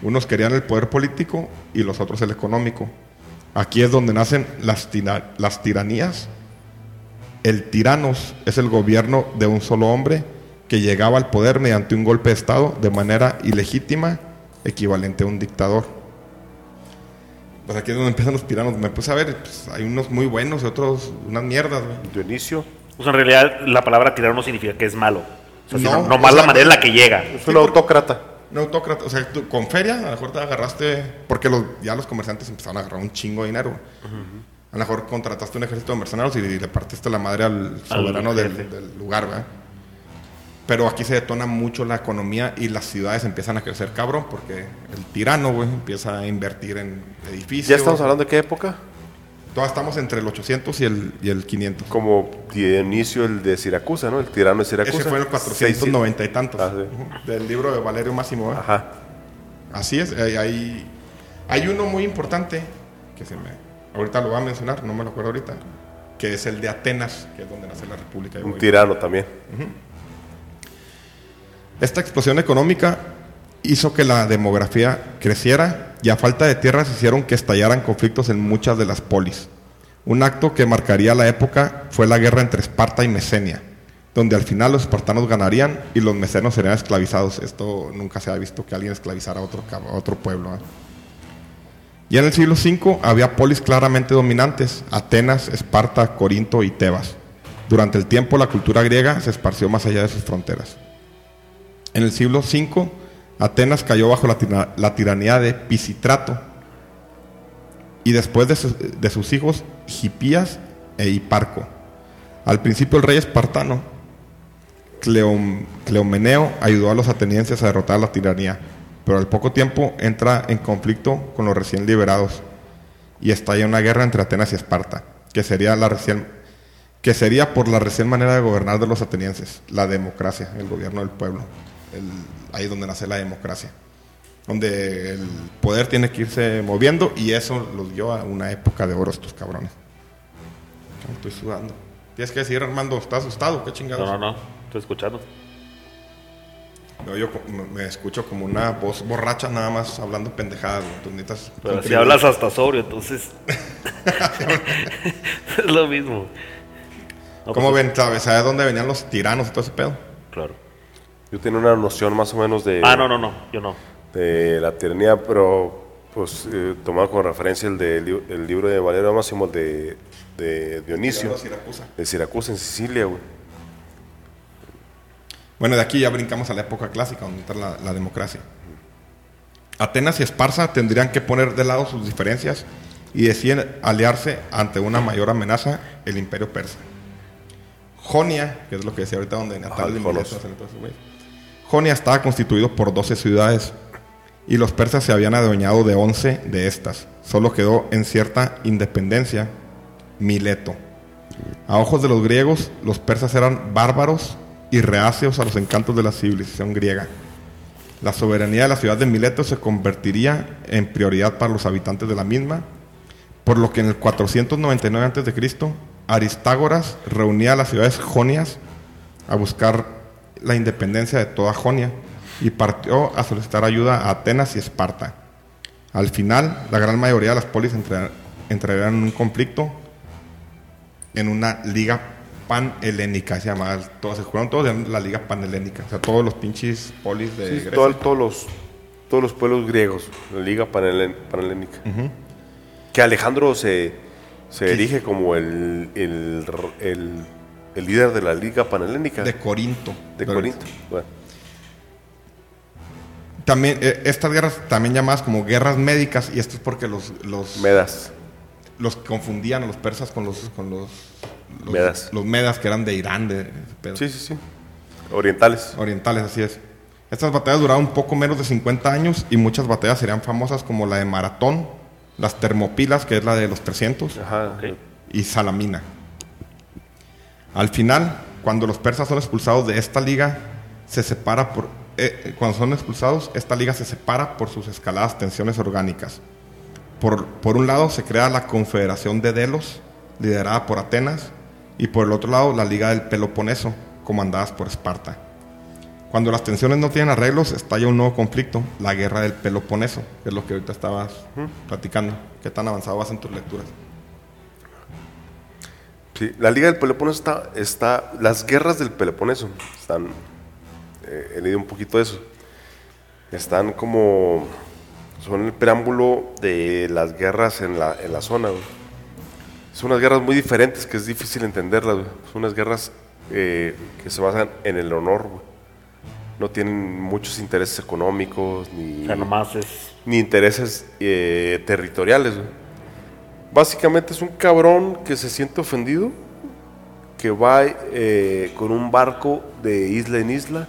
Unos querían el poder político y los otros el económico. Aquí es donde nacen las, tina- las tiranías. El tiranos es el gobierno de un solo hombre que llegaba al poder mediante un golpe de Estado de manera ilegítima, equivalente a un dictador. Pues aquí es donde empiezan los tiranos. Me puse a ver, pues, hay unos muy buenos y otros unas mierdas. Dionisio. Pues en realidad la palabra tirano no significa que es malo. O sea, No, sino o nomás sea, la manera en la que llega. Es un autócrata. Un autócrata, o sea, tú con feria a lo mejor te agarraste, porque los, ya los comerciantes empezaron a agarrar un chingo de dinero. A lo mejor contrataste un ejército de mercenarios y le partiste la madre al soberano del lugar, ¿verdad? Pero aquí se detona mucho la economía y las ciudades empiezan a crecer cabrón, porque el tirano, güey, empieza a invertir en edificios. ¿Ya estamos hablando de qué época? Todavía estamos entre el 800 y el, y el 500. Como Dionisio, el de Siracusa, ¿no? El tirano de Siracusa. Ese fue en el 490 y tantos. Ah, sí. Del libro de Valerio Máximo, ¿verdad? Ajá. Así es, hay, hay, uno muy importante que se me. Ahorita lo voy a mencionar, no me lo acuerdo ahorita. Que es el de Atenas, que es donde nace la República. de Un tirano también. Esta explosión económica hizo que la demografía creciera y a falta de tierras hicieron que estallaran conflictos en muchas de las polis. Un acto que marcaría la época fue la guerra entre Esparta y Mesenia, donde al final los espartanos ganarían y los mecenos serían esclavizados. Esto nunca se ha visto que alguien esclavizara a otro, a otro pueblo. ¿eh? Y en el siglo V había polis claramente dominantes, Atenas, Esparta, Corinto y Tebas. Durante el tiempo la cultura griega se esparció más allá de sus fronteras. En el siglo V, Atenas cayó bajo la, tira- la tiranía de Pisitrato y después de, su- de sus hijos Hipías e Hiparco. Al principio el rey espartano, Cleom- Cleomeneo, ayudó a los atenienses a derrotar la tiranía, pero al poco tiempo entra en conflicto con los recién liberados y estalla una guerra entre Atenas y Esparta, que sería por la recién manera de gobernar de los atenienses, la democracia, el gobierno del pueblo. El- ahí es donde nace la democracia. Donde el poder tiene que irse moviendo y eso los dio a una época de oro estos cabrones. Estoy sudando. Tienes que decir, Armando, ¿estás asustado? ¿Qué chingados? No, no, no. Estoy escuchando. No, yo me- escucho como una voz borracha nada más hablando pendejadas. necesitas Pero si hablas hasta sobrio, entonces. es lo mismo. No, ¿Cómo pues, ven? ¿Sabes? ¿Sabes dónde venían los tiranos y todo ese pedo? Claro. Yo tenía una noción más o menos de, Ah, no, no, no. Yo no. de la tiranía, pero pues eh, tomado como referencia el, de, el libro de Valerio Máximo de, de Dionisio, de Siracusa. de Siracusa en Sicilia, güey. Bueno, de aquí ya brincamos a la época clásica, donde entra la, la democracia. Atenas y Esparza tendrían que poner de lado sus diferencias y deciden aliarse ante una mayor amenaza, el imperio persa. Jonia, que es lo que decía ahorita donde Natal de. Mileto, Jonia estaba constituido por 12 ciudades y los persas se habían adueñado de 11 de estas. Solo quedó en cierta independencia Mileto. A ojos de los griegos, los persas eran bárbaros y reacios a los encantos de la civilización griega. La soberanía de la ciudad de Mileto se convertiría en prioridad para los habitantes de la misma, por lo que en el 499 a.C., Aristágoras reunía a las ciudades jonias a buscar la independencia de toda Jonia y partió a solicitar ayuda a Atenas y Esparta. Al final, la gran mayoría de las polis entre- entrarían en un conflicto en una liga panhelénica, se llamaba, todos se jugaron todos en la liga panhelénica, o sea, todos los pinches polis de Sí, Grecia. todo- todos, los, todos los pueblos griegos, la Liga Panhelénica. Que Alejandro se, se erige como el, el, el, el líder de la Liga Panhelénica de de, Corinto. Corinto. Bueno, También, eh, estas guerras también llamadas como guerras médicas, y esto es porque los, los, Medas. los confundían a los persas con los, con los, los Medas. los medas que eran de Irán, de, pedo. Sí, sí, sí. Orientales. orientales, así es. Estas batallas duraron un poco menos de 50 años y muchas batallas serían famosas como la de Maratón, las Termopilas, que es la de los 300, Ajá. Y Salamina. Al final, cuando los persas son expulsados de esta liga, se separa por eh, eh, cuando son expulsados, esta liga se separa por sus escaladas tensiones orgánicas. Por, por un lado se crea la Confederación de Delos, liderada por Atenas, y por el otro lado la Liga del Peloponeso, comandadas por Esparta. Cuando las tensiones no tienen arreglos, estalla un nuevo conflicto, la Guerra del Peloponeso, que es lo que ahorita estabas platicando. ¿Qué tan avanzado vas en tus lecturas? Sí, la Liga del Peloponeso está, está. Las guerras del Peloponeso están eh, he leído un poquito de eso. Están como, son el preámbulo de las guerras en la, en la zona, güey. Son unas guerras muy diferentes que es difícil entenderlas, güey. Son unas guerras eh, que se basan en el honor, güey. No tienen muchos intereses económicos ni O sea, nomás es. ni intereses eh, territoriales. güey. Básicamente es un cabrón que se siente ofendido, que va eh, con un barco de isla en isla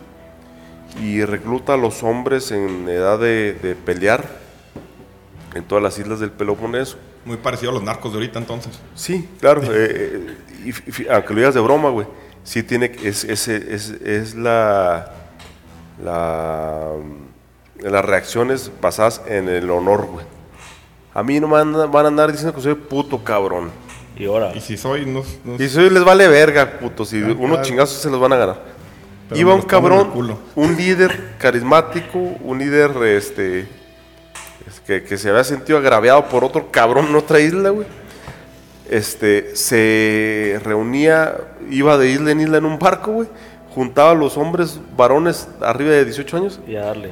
y recluta a los hombres en edad de, de pelear en todas las islas del Peloponeso. Muy parecido a los narcos de ahorita entonces. Sí, claro. eh, eh, y, aunque lo digas de broma, güey. Sí tiene es, es, es, es la, la las reacciones basadas en el honor, güey. A mí no me van, a- van a andar diciendo que soy puto cabrón. Y ahora. Y si soy, no, no- Y si les vale verga, putos. Y Ah, unos claro. chingazos se los van a ganar. Pero Iba un cabrón, un líder carismático, un líder este es que, que se había sentido agraviado por otro cabrón en otra isla, güey. Este se reunía, iba de isla en isla en un barco, güey. Juntaba a los hombres varones arriba de 18 años. Y a darle.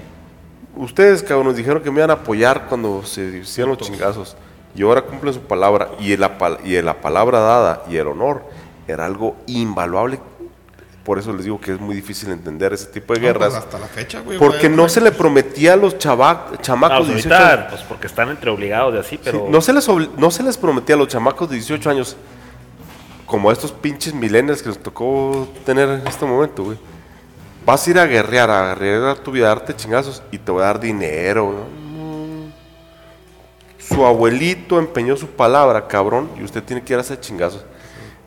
Ustedes, cabrones, dijeron que me iban a apoyar cuando se hicieron los chingazos. Y ahora cumplen su palabra. Y la, y la palabra dada y el honor era algo invaluable. Por eso les digo que es muy difícil entender ese tipo de No, pues, guerras. hasta la fecha, güey. porque no se le prometía a los chava- chamacos pues de 18 ahorita, años. pues porque están entre obligados de así, Sí, pero. no, se les obli- no se les prometía a los chamacos de 18 años, como a estos pinches milenios que nos tocó tener en este momento, güey. Vas a ir a guerrear, a guerrear tu vida, a darte chingazos y te voy a dar dinero. ¿no? Su abuelito empeñó su palabra, cabrón, y usted tiene que ir a hacer chingazos.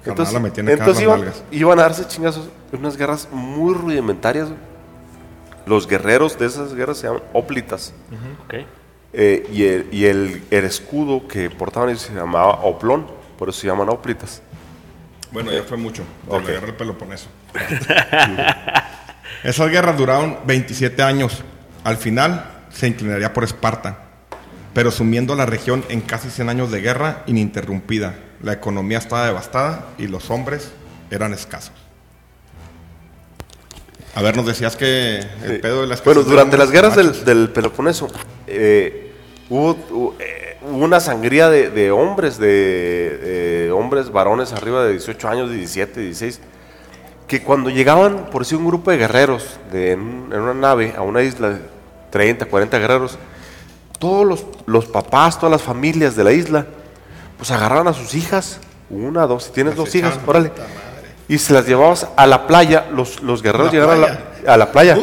Carnal, la metí en el entonces carro, iban, a darse chingazos en unas guerras muy rudimentarias. Los guerreros de esas guerras se llaman óplitas. Eh, y el, y el, el escudo que portaban ellos se llamaba oplón, por eso se llaman óplitas. Bueno, ya fue mucho. De Ok. la guerra del Peloponeso. Esas guerras duraron 27 años. Al final se inclinaría por Esparta, pero sumiendo la región en casi 100 años de guerra ininterrumpida. La economía estaba devastada y los hombres eran escasos. A ver, nos decías que el pedo de las Bueno, durante las guerras del, del Peloponeso eh, hubo, hubo, eh, hubo una sangría de, de hombres, de, hombres varones arriba de 18 años, de 17, 16, que cuando llegaban, por decir, un grupo de guerreros de, en, un- en una nave a una isla de 30, 40 guerreros, todos los, los papás, todas las familias de la isla, pues agarraban a sus hijas, una, dos, si tienes Las dos hijas, órale, y se las llevabas a la playa, los, los guerreros ¿A la llegaron a la, a la playa.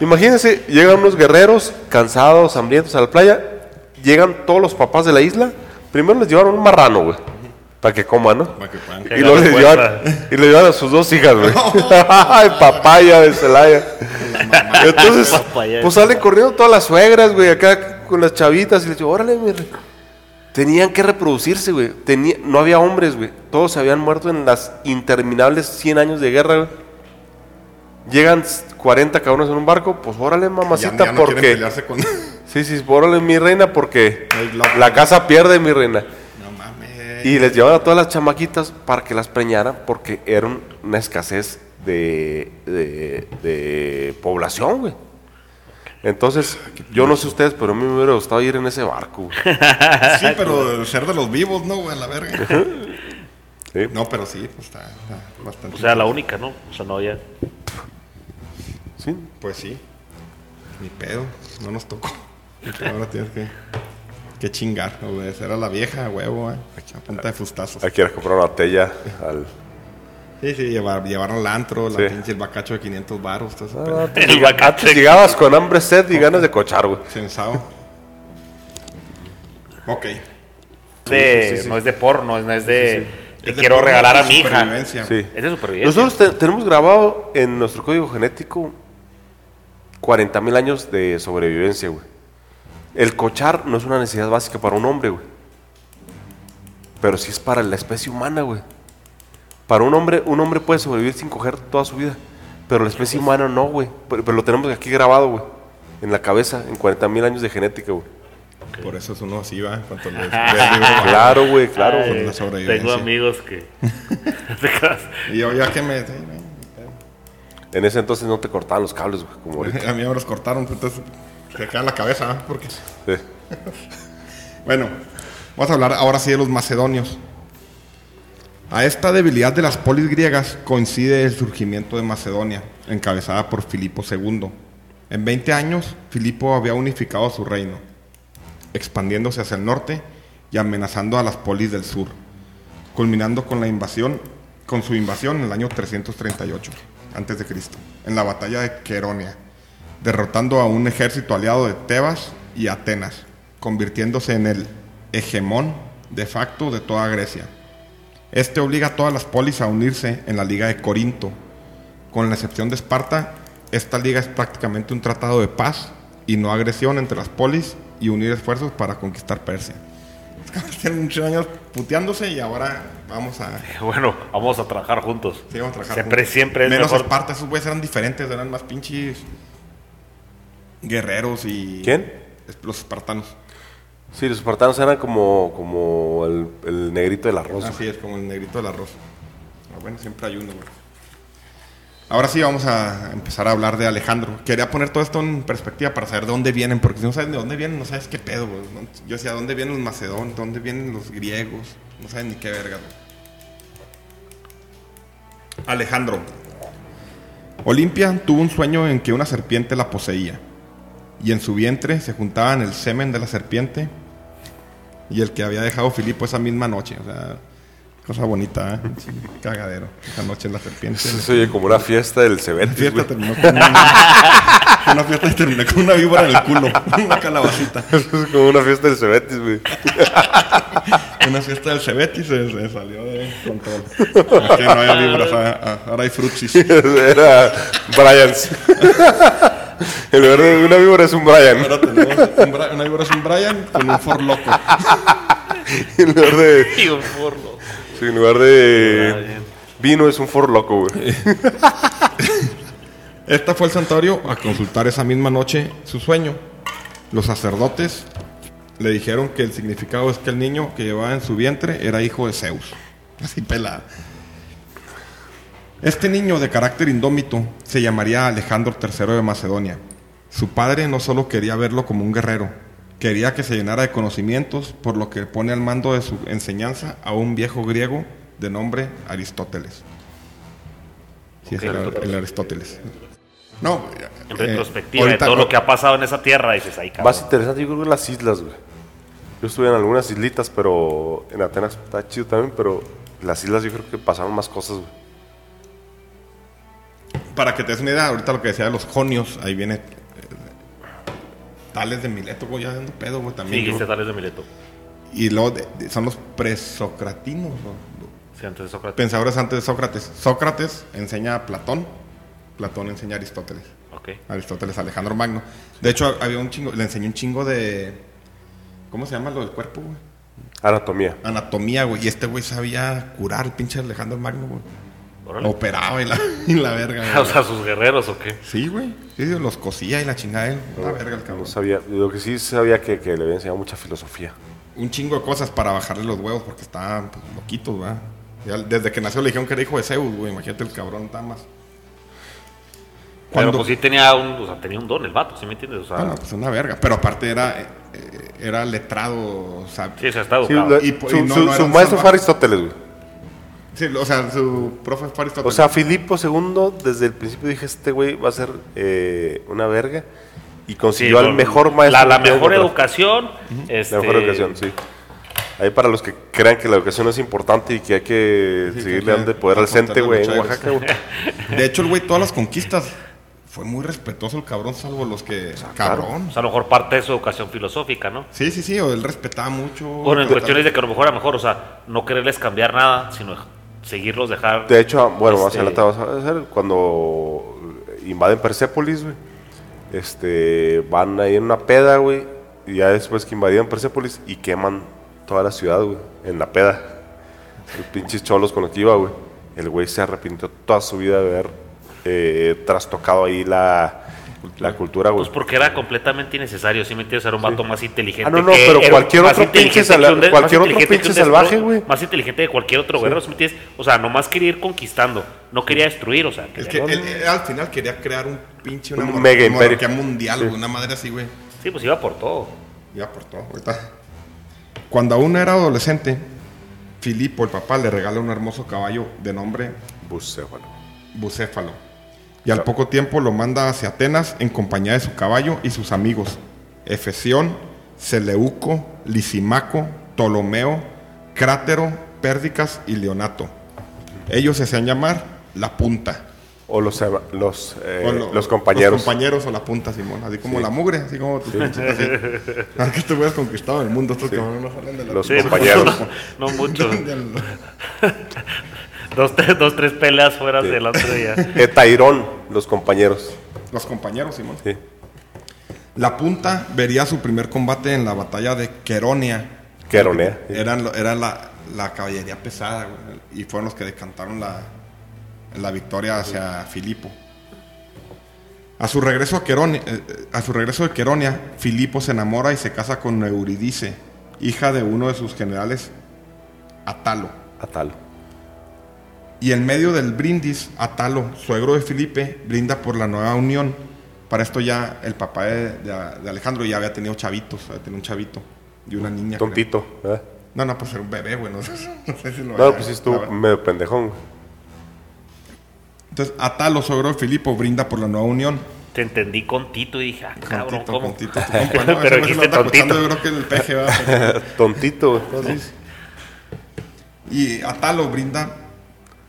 Imagínense, llegan unos guerreros cansados, hambrientos a la playa, llegan todos los papás de la isla, primero les llevaron un marrano, güey, para que coman, ¿no? Para que puedan- Y Qué llevan, y le llevan a sus dos hijas, güey. Ay, papaya de Celaya. Entonces, Papaya pues salen corriendo todas las suegras, güey, acá con las chavitas y les digo, órale, mi rey". Tenían que reproducirse, güey. Tenía, no había hombres, güey. Todos se habían muerto en las interminables 100 años de guerra, güey. Llegan 40 cabrones en un barco, pues órale, mamacita, ya no quieren porque... con... Sí, sí, órale, mi reina, porque la casa pierde, mi reina. Y les llevaban a todas las chamaquitas para que las preñaran porque era un- una escasez de, de, de población, güey. Entonces, yo no sé ustedes, pero a mí me hubiera gustado ir en ese barco. güey. Sí, pero ser de los vivos, ¿no, güey? A la verga. Sí. No, pero sí, pues está, está bastante. O sea, la única, ¿no? O sea, no ya. Sí. Pues sí. Ni pedo, no nos tocó. Ahora tienes que, que chingar, obedecer a la vieja, huevo, eh. A punta de fustazos. Hay que ir a comprar una botella al... Sí, sí, llevar, llevar al antro, la Sí. pinche el bacacho de 500 baros, todo Ah. El bacate. Llegabas con hambre, sed y ganas de cochar, güey. Sensado. Ok. de- sí, sí, sí. No es de porno, no es de. Te Es de quiero porno regalar a mi hija. Es de supervivencia. Nosotros te- tenemos grabado en nuestro código genético 40 mil años de sobrevivencia, güey. El cochar no es una necesidad básica para un hombre, güey. Pero sí es para la especie humana, güey. Para un hombre, un hombre puede sobrevivir sin coger toda su vida. Pero la especie humana no, güey. Pero, pero lo tenemos aquí grabado, güey. En la cabeza, en 40 mil años de genética, güey. Por eso es uno así, va. Cuando les ve el libro, va. Claro, güey, claro. Ay, güey. la. Tengo amigos que. Y yo ya que me... En ese entonces no te cortaban los cables, güey, como ahorita. A mí me los cortaron, entonces se queda la cabeza. Porque... Sí. Bueno, vamos a hablar ahora sí de los macedonios. A esta debilidad de las polis griegas coincide el surgimiento de Macedonia, encabezada por Filipo II. En 20 años, Filipo había unificado su reino, expandiéndose hacia el norte y amenazando a las polis del sur, culminando con la invasión, con su invasión en el año 338 antes de Cristo, en la batalla de Queronia, derrotando a un ejército aliado de Tebas y Atenas, convirtiéndose en el hegemón de facto de toda Grecia. Este obliga a todas las polis a unirse en la Liga de Corinto. Con la excepción de Esparta, esta liga es prácticamente un tratado de paz y no agresión entre las polis y unir esfuerzos para conquistar Persia. Tienen muchos años puteándose y ahora vamos a, Bueno, vamos a trabajar juntos. sí, vamos a trabajar Siempre, juntos. siempre es Menos mejor. Esparta, esos güeyes eran diferentes, eran más pinches guerreros y... ¿Quién? Los espartanos. Sí, los espartanos eran como, como el, el negrito del arroz. Así es, como el negrito del arroz. Bueno, siempre hay uno, güey. Ahora sí vamos a empezar a hablar de Alejandro. Quería poner todo esto en perspectiva para saber de dónde vienen, porque si no sabes de dónde vienen, no sabes qué pedo, güey. Yo decía, ¿dónde vienen los macedonios? ¿Dónde vienen los griegos? No sabes ni qué verga, güey. Alejandro. Olimpia tuvo un sueño en que una serpiente la poseía. Y en su vientre se juntaban el semen de la serpiente y el que había dejado Filipo esa misma noche. O sea, cosa bonita, ¿eh? Cagadero. Esa noche la serpiente. Eso se oye como una fiesta del Cebetis, fiesta terminó con una, una fiesta que terminó con una víbora en el culo, una calabacita. Es como una fiesta del Cebetis, güey. Una fiesta del Cebetis se, se salió de control. Aquí no hay víboras, ah, ah, ahora hay frutsis. Era Bryans. En lugar de una víbora es un Brian. Ahora tenemos un Bra- una víbora es un Brian con un for loco. En lugar de, Y un forro. sí, en lugar de vino es un for loco, güey. Esta fue al santuario a consultar esa misma noche su sueño. Los sacerdotes le dijeron que el significado es que el niño que llevaba en su vientre era hijo de Zeus. Así pelada. Este niño de carácter indómito se llamaría Alejandro III de Macedonia. Su padre no solo quería verlo como un guerrero, quería que se llenara de conocimientos, por lo que pone al mando de su enseñanza a un viejo griego de nombre Aristóteles. Sí, es el, el Aristóteles. No, En eh, retrospectiva ahorita- de todo lo que ha pasado en esa tierra, dices, ahí cabrón. Más interesante, yo creo que las islas, güey. Yo estuve en algunas islitas, pero en Atenas está chido también, pero las islas yo creo que pasaron más cosas, güey. Para que te des una idea, ahorita lo que decía de los jonios, ahí viene. eh, Tales de Mileto, güey, ya dando pedo, güey, Sí, también. dijiste yo- tales de Mileto. y luego de- de- son los presocratinos, ¿no? Sí, antes de Sócrates. pensadores antes de Sócrates. Sócrates enseña a Platón, Platón enseña a Aristóteles. Ok. Aristóteles, Alejandro Magno. De hecho, había un chingo, le enseñó un chingo de. ¿Cómo se llama lo del cuerpo, güey? Anatomía. Anatomía, güey. Y este güey sabía curar, el pinche Alejandro Magno, güey. Órale. Operaba y la, y la verga, güey. O sea, sus guerreros o qué. Sí, güey. Sí, los cosía y la chingada. él. Una verga el cabrón. No sabía, lo que sí sabía que, que le había enseñado mucha filosofía. Un chingo de cosas para bajarle los huevos porque estaba pues, loquito, ¿verdad? Ya desde que nació le dijeron que era hijo de Zeus, güey. Imagínate el cabrón, está más. Pero Cuando, pues sí tenía un, o sea, tenía un don el vato, ¿sí me entiendes? O sea, bueno, pues una verga. Pero aparte era, eh, eh, era letrado, o sea, sí, se está Sí, educado. la- Y su y no- su- no maestro fue Aristóteles, güey. Sí, o sea, su profe fue O Aristóteles. sea, Filipo II, desde el principio dije, este güey va a ser eh, una verga. Y Sí, consiguió al mejor maestro. La, mejor educación. este, La mejor educación, sí. Ahí para los que crean que la educación es importante y que hay que Sí, seguirle dando poder al CENTE, güey, en. Oaxaca, güey. De hecho, el güey, todas las conquistas, fue muy respetuoso el cabrón, salvo los que. cabrón. O sea, a lo mejor parte de su educación filosófica, ¿no? Sí, sí, sí, o él respetaba mucho. Bueno, en cuestiones de que a lo mejor a lo mejor, o sea, no quererles cambiar nada, sino seguirlos, dejar. De hecho, bueno, más Este- adelante vas a hacer, cuando invaden Persépolis, güey, este, van ahí en una peda, güey, y ya después que invadieron Persépolis y queman toda la ciudad, güey, en la peda. Los pinches cholos con los que iba, güey. El güey se arrepintió toda su vida de haber eh, trastocado ahí la, cultura. La cultura, güey. Pues porque era completamente innecesario, ¿sí me entiendes? Era un vato más inteligente. Ah, no, no, que- pero cualquier otro pinche de- cualquier más otro pinche salvaje, güey. Más inteligente que cualquier otro guerrero, ¿sí me entiendes? O sea, nomás quería ir conquistando, no quería destruir, o sea, Es que él, él al final quería crear un pinche, una Un mega imperio. monarquía mundial, güey, una madre así, güey. Sí, pues iba por todo. Ya por todo, ahorita. Cuando aún era adolescente, Filipo, el papá, le regala un hermoso caballo de nombre Bucéfalo. Bucéfalo. Y al poco tiempo lo manda hacia Atenas en compañía de su caballo y sus amigos, Efesión, Seleuco, Lisimaco, Ptolomeo, Crátero, Pérdicas y Leonato. Ellos se hacían llamar la punta. O los, los, eh, O lo- los compañeros. Los compañeros o la punta, Simón. Así como Sí. la mugre, así como tus pinches, así. Ah, que tú hubieras conquistado el mundo. Estos cabrones no de la Los Sí, compañeros. No, no mucho. dos, tres, dos, tres peleas fuera Sí. del otro día. Etairón, los compañeros. Los compañeros, Simón. Sí. La punta vería su primer combate en la batalla de Queronia. Queronea. sí. Eran, era la, la caballería pesada, güey, y fueron los que decantaron la, la victoria hacia Filipo. A su regreso a Queronia, eh, eh, a su regreso de Queronia, Filipo se enamora y se casa con Euridice, hija de uno de sus generales, Atalo. Atalo. Y en medio del brindis, Atalo, suegro de Filipe, brinda por la nueva unión. Para esto ya el papá de, de- de Alejandro ya había tenido chavitos, había tenido un chavito y una niña. creo. Tontito. ¿verdad? No, no, pues era un bebé, güey. No, sé- no sé si lo No, pues sí estuvo medio pendejón. Entonces, Atalo, suegro de Filipo, brinda por la nueva unión. Te entendí con Tito y dije, ah, cabrón, Contito, ¿cómo? contito, tu compa, ¿no? Pero dijiste tontito. Yo creo que el peje va. Tontito, güey. Y Atalo brinda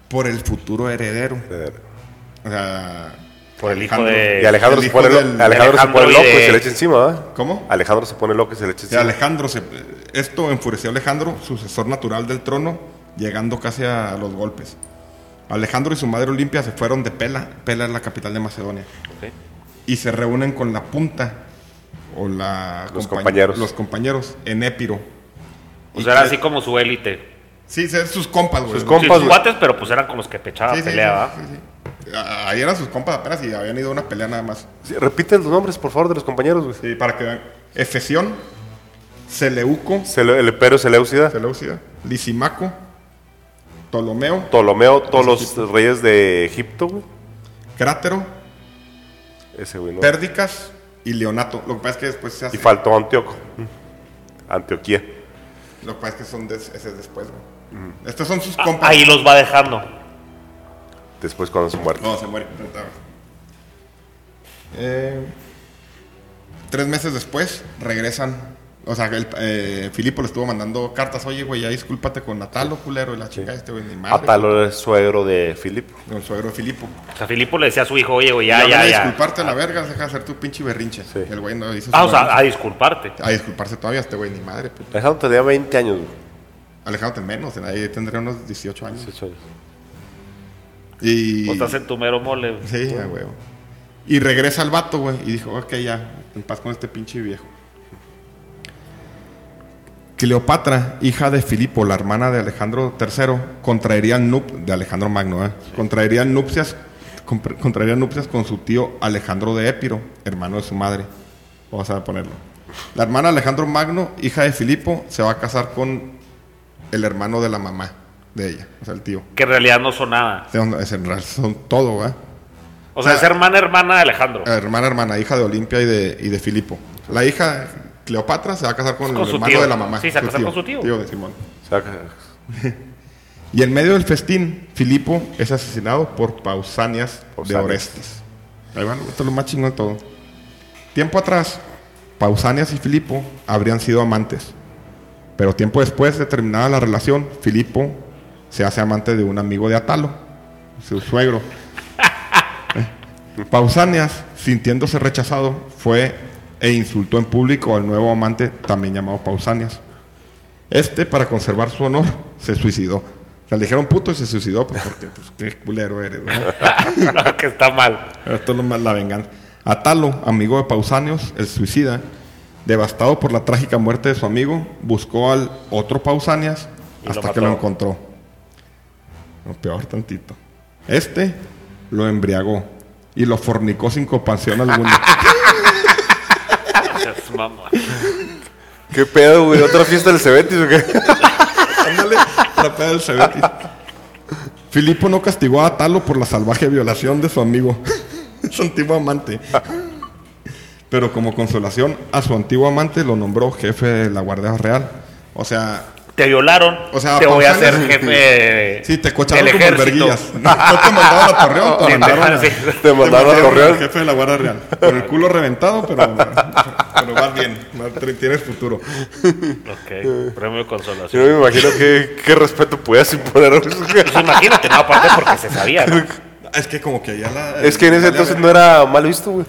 por el futuro heredero. Eh, O sea. Por el hijo de- Y Alejandro, se pone, del- Alejandro se pone y loco y, de- se le echa encima, ¿verdad? ¿Cómo? Alejandro se pone loco y se le echa encima. Alejandro, se- esto enfureció a Alejandro, sucesor natural del trono, llegando casi a los golpes. Alejandro y su madre Olimpia se fueron de Pela, Pela es la capital de Macedonia, Ok. y se reúnen con la punta, o la Los compañ- compañeros. los compañeros, en Épiro. O Y sea, era así como su élite. Sí, sí, sus compas, güey. Sus Sí, compas, sus güey. cuates, pero pues eran con los que pechaba Sí, sí, pelea, sí, sí, Ahí eran sus compas apenas y habían ido a una pelea nada más. Sí, repiten los nombres, por favor, de los compañeros, güey. Sí, para que vean. Efesión, Seleuco, Sele- el Imperio Seleucida, Seleucida, Lisimaco, Ptolomeo, Ptolomeo, todos los reyes de Egipto, güey. Crátero, Ese, güey, ¿no? Pérdicas y Leonato. Lo que pasa es que después se hace. Y faltó Antíoco. Antioquía. Lo que pasa es que son des- ese es después, güey. Estos son sus Ah, compas. Ahí los va dejando. Después cuando se muere. No, se muere. Eh, tres meses después regresan. O sea, el, eh, Filipo le estuvo mandando cartas. Oye, güey, ya discúlpate con Natalo, culero. Y la chica este, güey, ni madre. Atalo el suegro de Filipo. El suegro de Filipo. O sea, Filipo le decía a su hijo, oye, güey, ya, ya, ya. disculparte a la verga, deja de hacer tu pinche berrinche. Sí. El güey no hizo Ah, su o sea, a disculparte. a disculparse todavía este güey, ni madre. puto. Alejandro tenía 20 años, güey. Alejandro menos, ahí tendría unos 18 años. 18 años. Y... O estás en tu mero mole. güey. Sí, huevo. Y regresa al vato, güey, y dijo, ok, ya, en paz con este pinche viejo. Cleopatra, hija de Filipo, la hermana de Alejandro III, contraería nup de Alejandro Magno, ¿eh? contraería nupcias, contraería nupcias con su tío Alejandro de Épiro, hermano de su madre. Vamos a ponerlo. La hermana Alejandro Magno, hija de Filipo, se va a casar con el hermano de la mamá de ella, o sea, el tío. Que en realidad no son nada. Son, es- en realidad son todo, ¿verdad? O sea, O sea, es hermana, hermana de Alejandro. Hermana, hermana, hija de Olimpia y de, y de Filipo. La hija, Cleopatra, se va a casar con, Con el hermano tío. de la mamá. Sí, se va a casar con su tío. Tío de Simón. Y en medio del festín, Filipo es asesinado por Pausanias, de. Orestes. Ahí van, esto es lo más chingón de todo. Tiempo atrás, Pausanias y Filipo habrían sido amantes. Pero tiempo después de terminada la relación, Filipo se hace amante de un amigo de Atalo, su suegro. Eh. Pausanias, sintiéndose rechazado, fue e insultó en público al nuevo amante, también llamado Pausanias. Este, para conservar su honor, se suicidó. O sea, le dijeron puto y se suicidó, pues porque, pues, qué culero eres, ¿no? que está mal. Esto es lo más la venganza. Atalo, amigo de Pausanios, el suicida, devastado por la trágica muerte de su amigo, buscó al otro Pausanias Y lo hasta que lo encontró. No, peor tantito. Este lo embriagó y lo fornicó sin compasión alguna. ¿Qué pedo, güey? ¿Otra fiesta del Cebetis o qué? Ándale, la peda del Cebetis. Filipo no castigó a Atalo por la salvaje violación de su amigo, su antiguo amante. Pero como consolación, a su antiguo amante lo nombró jefe de la Guardia Real. O sea, Te violaron. O sea, te voy a hacer jefe. sí, te cocharon como ejército. verguillas. No, no te mandaron a Torreón, te mandaron a... sí. Te mandaron a Torreón. jefe de la Guardia Real. Con el culo reventado, pero, pero vas bien. Tienes futuro. Ok, premio de Yo consolación. no me imagino qué, qué respeto puedas imponer. Pues imagínate, no, aparte porque se sabía, ¿no? Es que como que ya la... Es que en ese entonces no era mal visto, güey.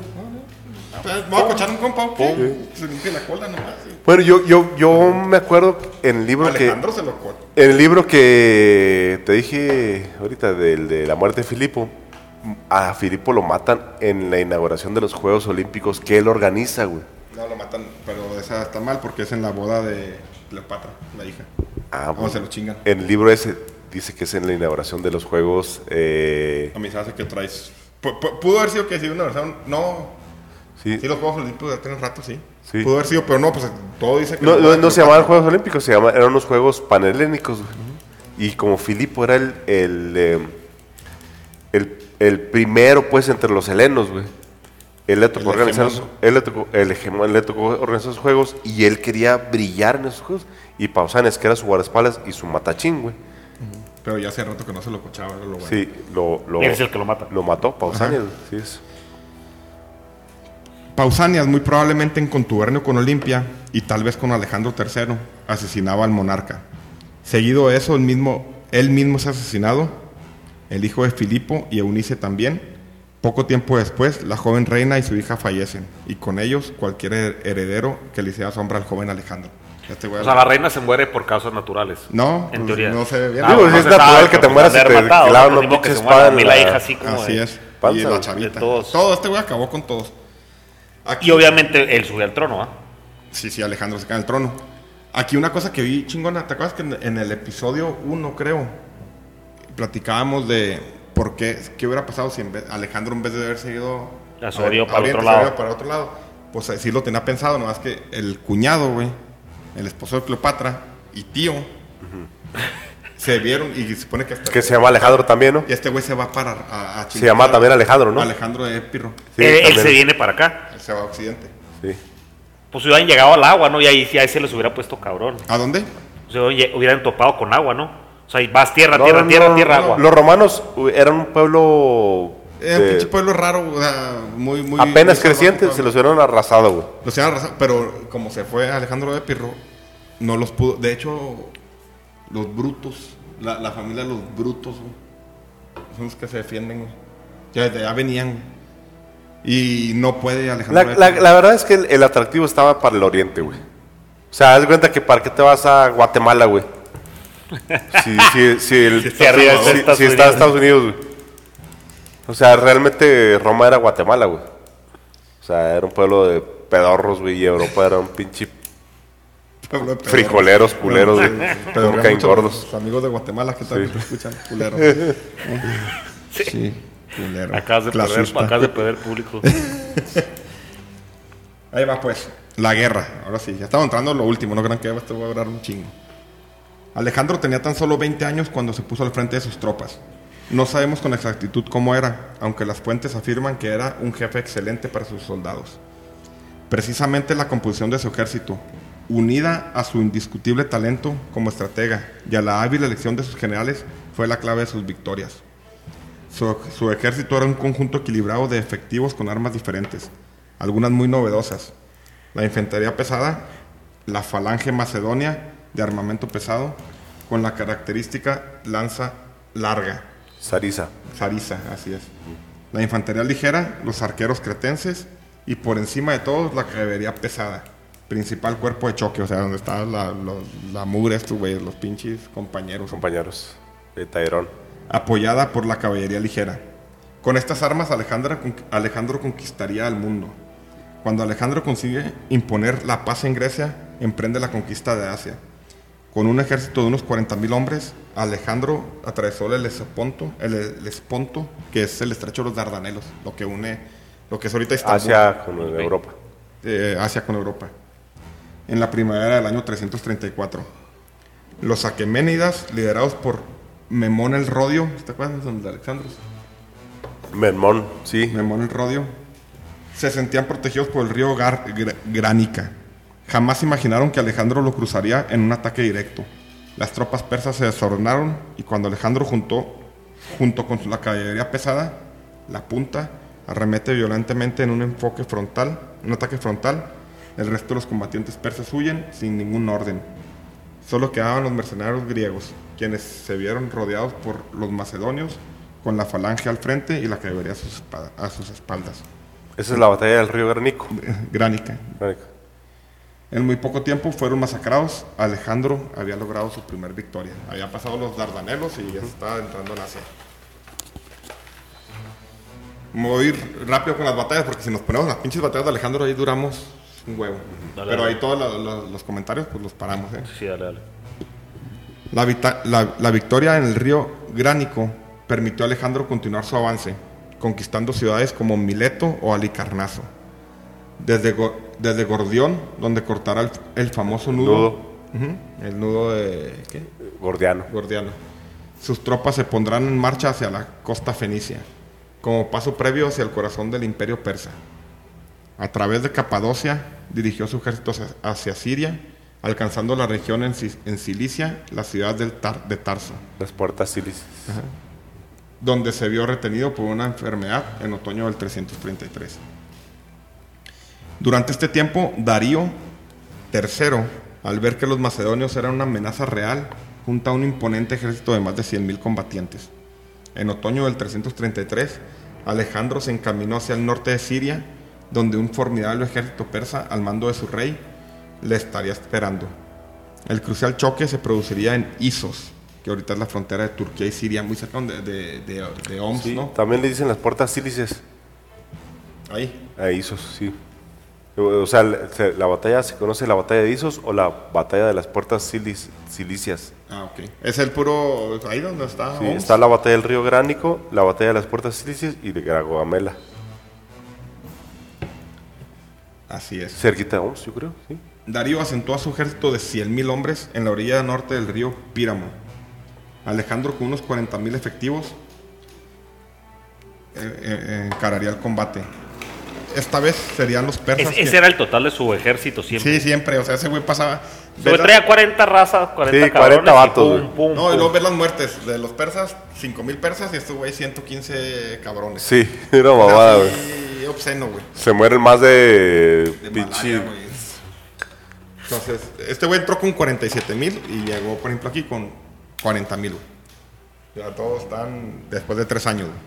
Me voy a cochar un compa, ¿o qué? Se limpia la cola nomás. Bueno, yo, yo, yo me acuerdo en el libro que... Alejandro se lo. En el libro que te dije ahorita del de la muerte de Filipo, a Filipo lo matan en la inauguración de los Juegos Olímpicos que él organiza, güey. No, lo matan, pero esa está mal porque es en la boda de Cleopatra, la hija. Ah, Vamos, bueno. se lo chingan. En el libro ese dice que es en la inauguración de los Juegos. eh, A mí se hace que traes... Pu- pu- Pudo haber sido que si una versión... No, sí. sí, los Juegos Olímpicos ya tienen rato, sí. Sí. Pudo haber sido, pero no, pues todo dice que... No, no, se llamaban Juegos Olímpicos, se llama, eran unos Juegos Panhelénicos. güey. Y como Filipo era el, el, eh, el, el primero, pues, entre los helenos, güey. Él le tocó El organizar, hegemón. él le tocó, el hegemón, le tocó organizar esos juegos y él quería brillar en esos juegos. Y Pausanias, que era su guardaespaldas y su matachín, güey. Pero ya hace rato que no se lo cochaba, era lo bueno. Sí, lo, lo, es el que lo mata. lo mató, Pausanias, güey, sí es. Pausanias, muy probablemente en contubernio con Olimpia y tal vez con Alejandro III, asesinaba al monarca. Seguido de eso, él mismo, él mismo es asesinado, el hijo de Filipo y Eunice también. Poco tiempo después, la joven reina y su hija fallecen, y con ellos cualquier her- heredero que le hiciera sombra al joven Alejandro. Este O sea, la reina se muere por causas naturales. No, en pues, teoría. no se ve bien. Ah, Digo, bueno, es se natural sabe, que te mueras y te clavan ¿no? una pinche espada la- hija así como Así de- es. panza, y la chavita. Todo este güey acabó con todos. Aquí- Y obviamente él sube al trono, ¿ah? Sí, sí, Alejandro se cae en el trono. Aquí una cosa que vi chingona, ¿te acuerdas que en, en el episodio 1, creo, platicábamos de por qué, qué hubiera pasado si en vez- Alejandro en vez de haber seguido habría ido para Oriente, otro lado. para otro lado? Pues eh, sí lo tenía pensado, nomás que el cuñado, güey, el esposo de Cleopatra y tío, se vieron y se supone que hasta... Que se llama Alejandro también, ¿no? Y este güey se va para a, a Se llama también Alejandro, ¿no? Alejandro de Epirro. Sí, él, se viene para acá. Él se va a Occidente. Sí. Pues si hubieran llegado al agua, ¿no? Y ahí sí ahí se les hubiera puesto cabrón. ¿A dónde? O sea, oye, hubieran topado con agua, ¿no? O sea, y vas tierra, No, tierra, no, tierra, no, tierra, no, agua. Los romanos eran un pueblo Era un pinche pueblo raro, o sea, muy, muy... apenas muy creciente, se los hubieran arrasado, güey. Los iban a arrasar, pero como se fue Alejandro de Pirro, no los pudo. De hecho, los brutos, la, la familia de los brutos, güey, son los que se defienden, güey. Ya desde allá venían, güey. Y no puede Alejandro La, verdad es que el, el atractivo estaba para el oriente, güey. O sea, haz cuenta que para qué te vas a Guatemala, güey. Si, si, si, el- está arriba si- está si- Estados si está Unidos. Estados Unidos, güey. O sea, realmente Roma era Guatemala, güey. O sea, era un pueblo de pedorros, güey, y Europa era un pinche Pueblo de frijoleros, culeros, Como caen mucho gordos. Los amigos de Guatemala que también te escuchan, culeros. sí. culero. Acabas de, perder, acabas de perder público. Ahí va pues, la guerra. Ahora sí, ya estamos entrando en lo último, no crean que esto va a durar un chingo. Alejandro tenía tan solo 20 años cuando se puso al frente de sus tropas. No sabemos con exactitud cómo era, aunque las fuentes afirman que era un jefe excelente para sus soldados. Precisamente la composición de su ejército, unida a su indiscutible talento como estratega y a la hábil elección de sus generales, fue la clave de sus victorias. Su, su ejército era un conjunto equilibrado de efectivos con armas diferentes, algunas muy novedosas. La infantería pesada, la falange macedonia de armamento pesado, con la característica lanza larga, Sarisa. Sarisa, así es. La infantería ligera, los arqueros cretenses y por encima de todos la caballería pesada. Principal cuerpo de choque, o sea, donde está la, mugre, estos güeyes, los pinches compañeros. compañeros de Tairón. apoyada por la caballería ligera. Con estas armas Alejandra- Alejandro conquistaría al mundo. Cuando Alejandro consigue imponer la paz en Grecia, emprende la conquista de Asia. Con un ejército de unos 40.000 hombres, Alejandro atravesó el Esponto, el, el Esponto, que es el estrecho de los Dardanelos, lo que une, lo que es ahorita Estambul, Hacia con Europa. eh, Asia con Europa, en la primavera del año 334. Los aqueménidas, liderados por Memón el Rodio, ¿te acuerdas de Alexandros? Menmón, sí. Memón el Rodio, se sentían protegidos por el río Gar- Gra- Gránica. Jamás imaginaron que Alejandro lo cruzaría en un ataque directo. Las tropas persas se desordenaron y cuando Alejandro juntó, junto con la caballería pesada, la punta, arremete violentamente en un enfoque frontal, un ataque frontal, el resto de los combatientes persas huyen sin ningún orden. Solo quedaban los mercenarios griegos, quienes se vieron rodeados por los macedonios, con la falange al frente y la caballería a a sus espaldas. Esa es la batalla del río Granico. Gránica. En muy poco tiempo fueron masacrados. Alejandro había logrado su primer victoria. Había pasado los Dardanelos y ya se estaba entrando en Asia. Me voy a ir rápido con las batallas porque si nos ponemos las pinches batallas de Alejandro ahí duramos un huevo. Dale, Pero dale. ahí todos los, los- los comentarios pues los paramos. ¿eh? Sí, dale, dale. La, vita- la- la victoria en el río Gránico permitió a Alejandro continuar su avance, conquistando ciudades como Mileto o Alicarnaso. Desde, Go- desde Gordión, donde cortará el, el famoso nudo. El nudo de. ¿Qué? Gordiano. Gordiano. Sus tropas se pondrán en marcha hacia la costa fenicia, como paso previo hacia el corazón del imperio persa. A través de Capadocia dirigió su ejército hacia, Siria, alcanzando la región en, en Cilicia, la ciudad del Tar- de Tarso, Las puertas silis. donde se vio retenido por una enfermedad en otoño del 333. Durante este tiempo, Darío III, al ver que los macedonios eran una amenaza real, junta un imponente ejército de más de 100.000 combatientes. En otoño del 333, Alejandro se encaminó hacia el norte de Siria, donde un formidable ejército persa al mando de su rey le estaría esperando. El crucial choque se produciría en Isos, que ahorita es la frontera de Turquía y Siria, muy cerca de, de, de, de Homs, Sí, ¿no? También le dicen las puertas sílices. Ahí. A Isos, sí. O sea, la, batalla se conoce la batalla de Isos o la batalla de las puertas silis- silicias. Ah, ok. Es el puro. Ahí donde está. Sí, está la batalla del río Gránico, la batalla de las puertas silicias y de Gragoamela. Así es. Cerquita de Homs, yo creo, sí. Darío asentó a su ejército de 100.000 hombres en la orilla norte del río Píramo. Alejandro, con unos 40.000 efectivos, eh, eh, eh, encararía el combate. Esta vez serían los persas. Es- que- ese era el total de su ejército siempre. Sí, siempre. O sea, ese güey pasaba. Güey traía 40 razas, 40 Sí, 40 cabrones, y vatos, pum, pum, No, y luego ver las muertes de los persas, 5.000 persas y este güey 115 cabrones. Sí, era mamada, güey. Obsceno, güey. Se mueren más de, De pinche. malaria, güey. Entonces, este güey entró con 47 mil y llegó, por ejemplo, aquí con 40 mil. Ya todos están después de tres años. güey.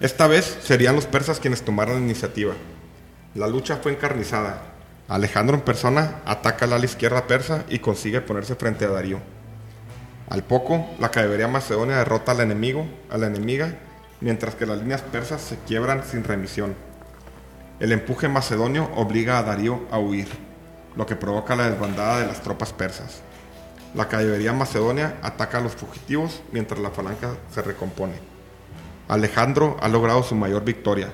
Esta vez serían los persas quienes tomaron la iniciativa. La lucha fue encarnizada. Alejandro en persona ataca al ala izquierda persa y consigue ponerse frente a Darío. Al poco, la caballería macedonia derrota al enemigo, a la enemiga, mientras que las líneas persas se quiebran sin remisión. El empuje macedonio obliga a Darío a huir, lo que provoca la desbandada de las tropas persas. La caballería macedonia ataca a los fugitivos mientras la falange se recompone. Alejandro ha logrado su mayor victoria.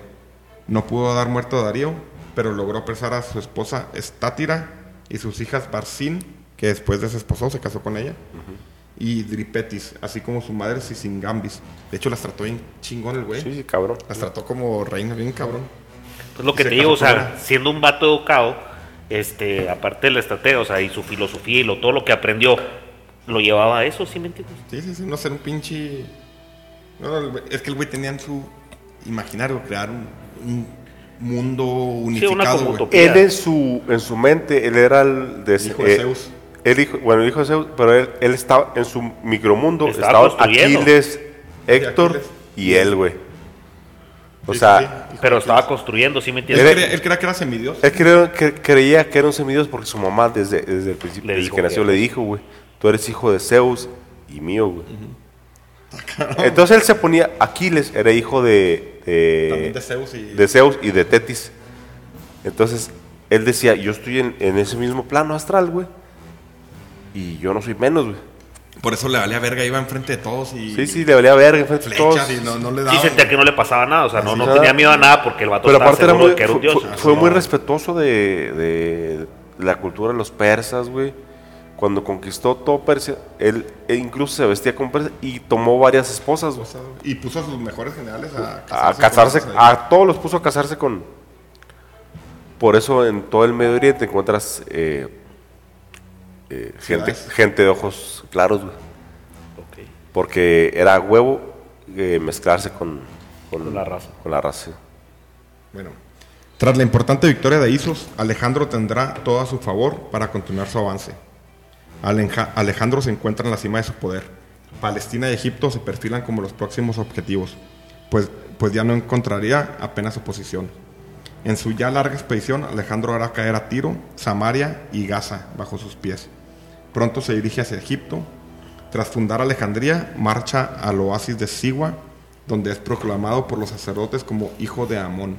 No pudo dar muerto a Darío, pero logró apresar a su esposa Estátira y sus hijas Barcín, que después de su esposo se casó con ella, y Dripetis, así como su madre Sisingambis. De hecho, las trató bien chingón el güey. Sí, sí, cabrón. Las trató como reina, bien cabrón. Pues lo que te digo, o sea, siendo un vato educado, este, aparte de la estrategia, o sea, y su filosofía y lo, todo lo que aprendió, lo llevaba a eso, ¿sí me entiendes? Sí, sí, sí, no ser un pinche. No, es que el güey tenía en su imaginario crear un, un mundo unificado, utopía. Él en su, en su mente, él era el de Hijo de Zeus. El hijo, bueno, el hijo de Zeus, pero él, él estaba en su micromundo. Estaba. Aquiles, Héctor Aquiles. y él, güey. O Sí, sea, sí, sí. Pero estaba construyendo, ¿sí me Él, entiendes? creía, él creía que era semidios. él creo- que- creía que era un semidios porque su mamá desde, desde el principio, Le desde dijo que nació, que- le dijo, güey, tú eres hijo de Zeus y mío, güey. Entonces él se ponía, Aquiles era hijo de, de Zeus y. de Zeus y de Tetis. Entonces, él decía, yo estoy en, en ese mismo plano astral, güey. Y yo no soy menos, güey. Por eso le valía verga, iba enfrente de todos y Sí, sí, le valía verga enfrente de todos. y no, no le Sí, daba. sentía que no le pasaba nada, o sea, no, no nada. tenía miedo a nada porque el vato Pero estaba aparte era muy, que era un fue, dios. fue- fue muy respetuoso de, de la cultura de los persas, güey. Cuando conquistó todo Persia, él, él incluso se vestía con persa y tomó varias esposas, güey. Y puso a sus mejores generales a A casarse. casarse, con a todos los puso a casarse con... Por eso en todo el Medio Oriente encuentras eh, eh, gente, gente de ojos claros, güey. Porque era huevo eh, mezclarse con, Con la raza. Con la raza. Bueno, tras la importante victoria de Isos, Alejandro tendrá todo a su favor para continuar su avance. Aleja- Alejandro se encuentra en la cima de su poder. Palestina y Egipto se perfilan como los próximos objetivos, pues, pues ya no encontraría apenas oposición. En su ya larga expedición, Alejandro hará caer a Tiro, Samaria y Gaza bajo sus pies. Pronto se dirige hacia Egipto. Tras fundar Alejandría, marcha al oasis de Sigua, donde es proclamado por los sacerdotes como hijo de Amón.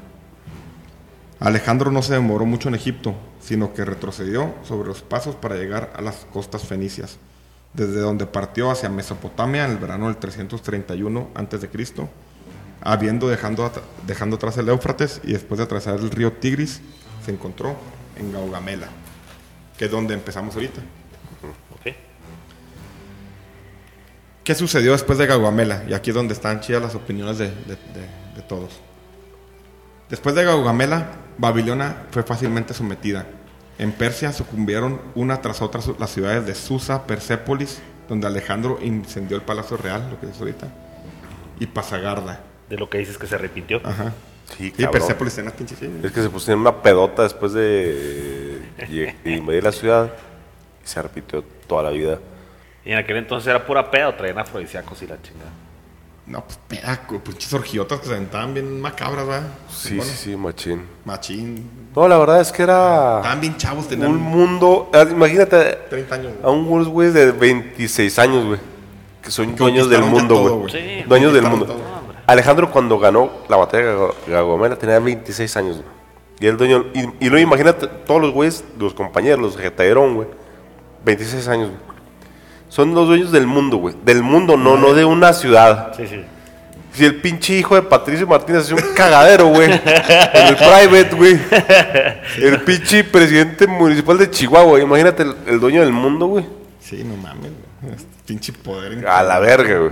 Alejandro no se demoró mucho en Egipto, sino que retrocedió sobre los pasos para llegar a las costas fenicias, desde donde partió hacia Mesopotamia en el verano del 331 a.C., habiendo dejando, dejando atrás el Éufrates y después de atravesar el río Tigris, se encontró en Gaugamela, que es donde empezamos ahorita. ¿Qué sucedió después de Gaugamela? Y aquí es donde están chidas las opiniones de, de- de- de todos. Después de Gaugamela, Babilonia fue fácilmente sometida. En Persia sucumbieron una tras otra las ciudades de Susa, Persépolis, donde Alejandro incendió el Palacio Real, lo que es ahorita, y Pasagarda. De lo que dices que se arrepintió. Ajá. Sí, Sí, cabrón. Persépolis en las pinches sí. Es que se pusieron una pedota después de y- y invadir la ciudad y se repitió toda la vida. Y en aquel entonces era pura peda o traían afrodisíacos y la chingada. No, pues pedaco, pinches orgiotas que se aventaban bien macabras, ¿verdad? Sí, Bueno, sí, sí, machín. Machín. No, la verdad es que era Estaban bien chavos, tenían un mundo. ah, Imagínate 30 años. a un unos güeyes de 26 años, güey, que son dueños del mundo, todo, güey. güey. Sí. Dueños del mundo. todo. Alejandro, cuando ganó la batalla de Gago- Gaugamela, tenía 26 años, güey. Y el dueño. Y, y luego imagínate todos los güeyes, los compañeros, los Getaerón, güey. 26 años, güey. Son los dueños del mundo, güey. Del mundo, no, no de una ciudad. Sí, sí. Si el pinche hijo de Patricio Martínez hace un cagadero, güey. en el private, güey. El pinche presidente municipal de Chihuahua. Imagínate el, el dueño del mundo, güey. Sí, no mames, güey. Este pinche poder. A la verga, güey.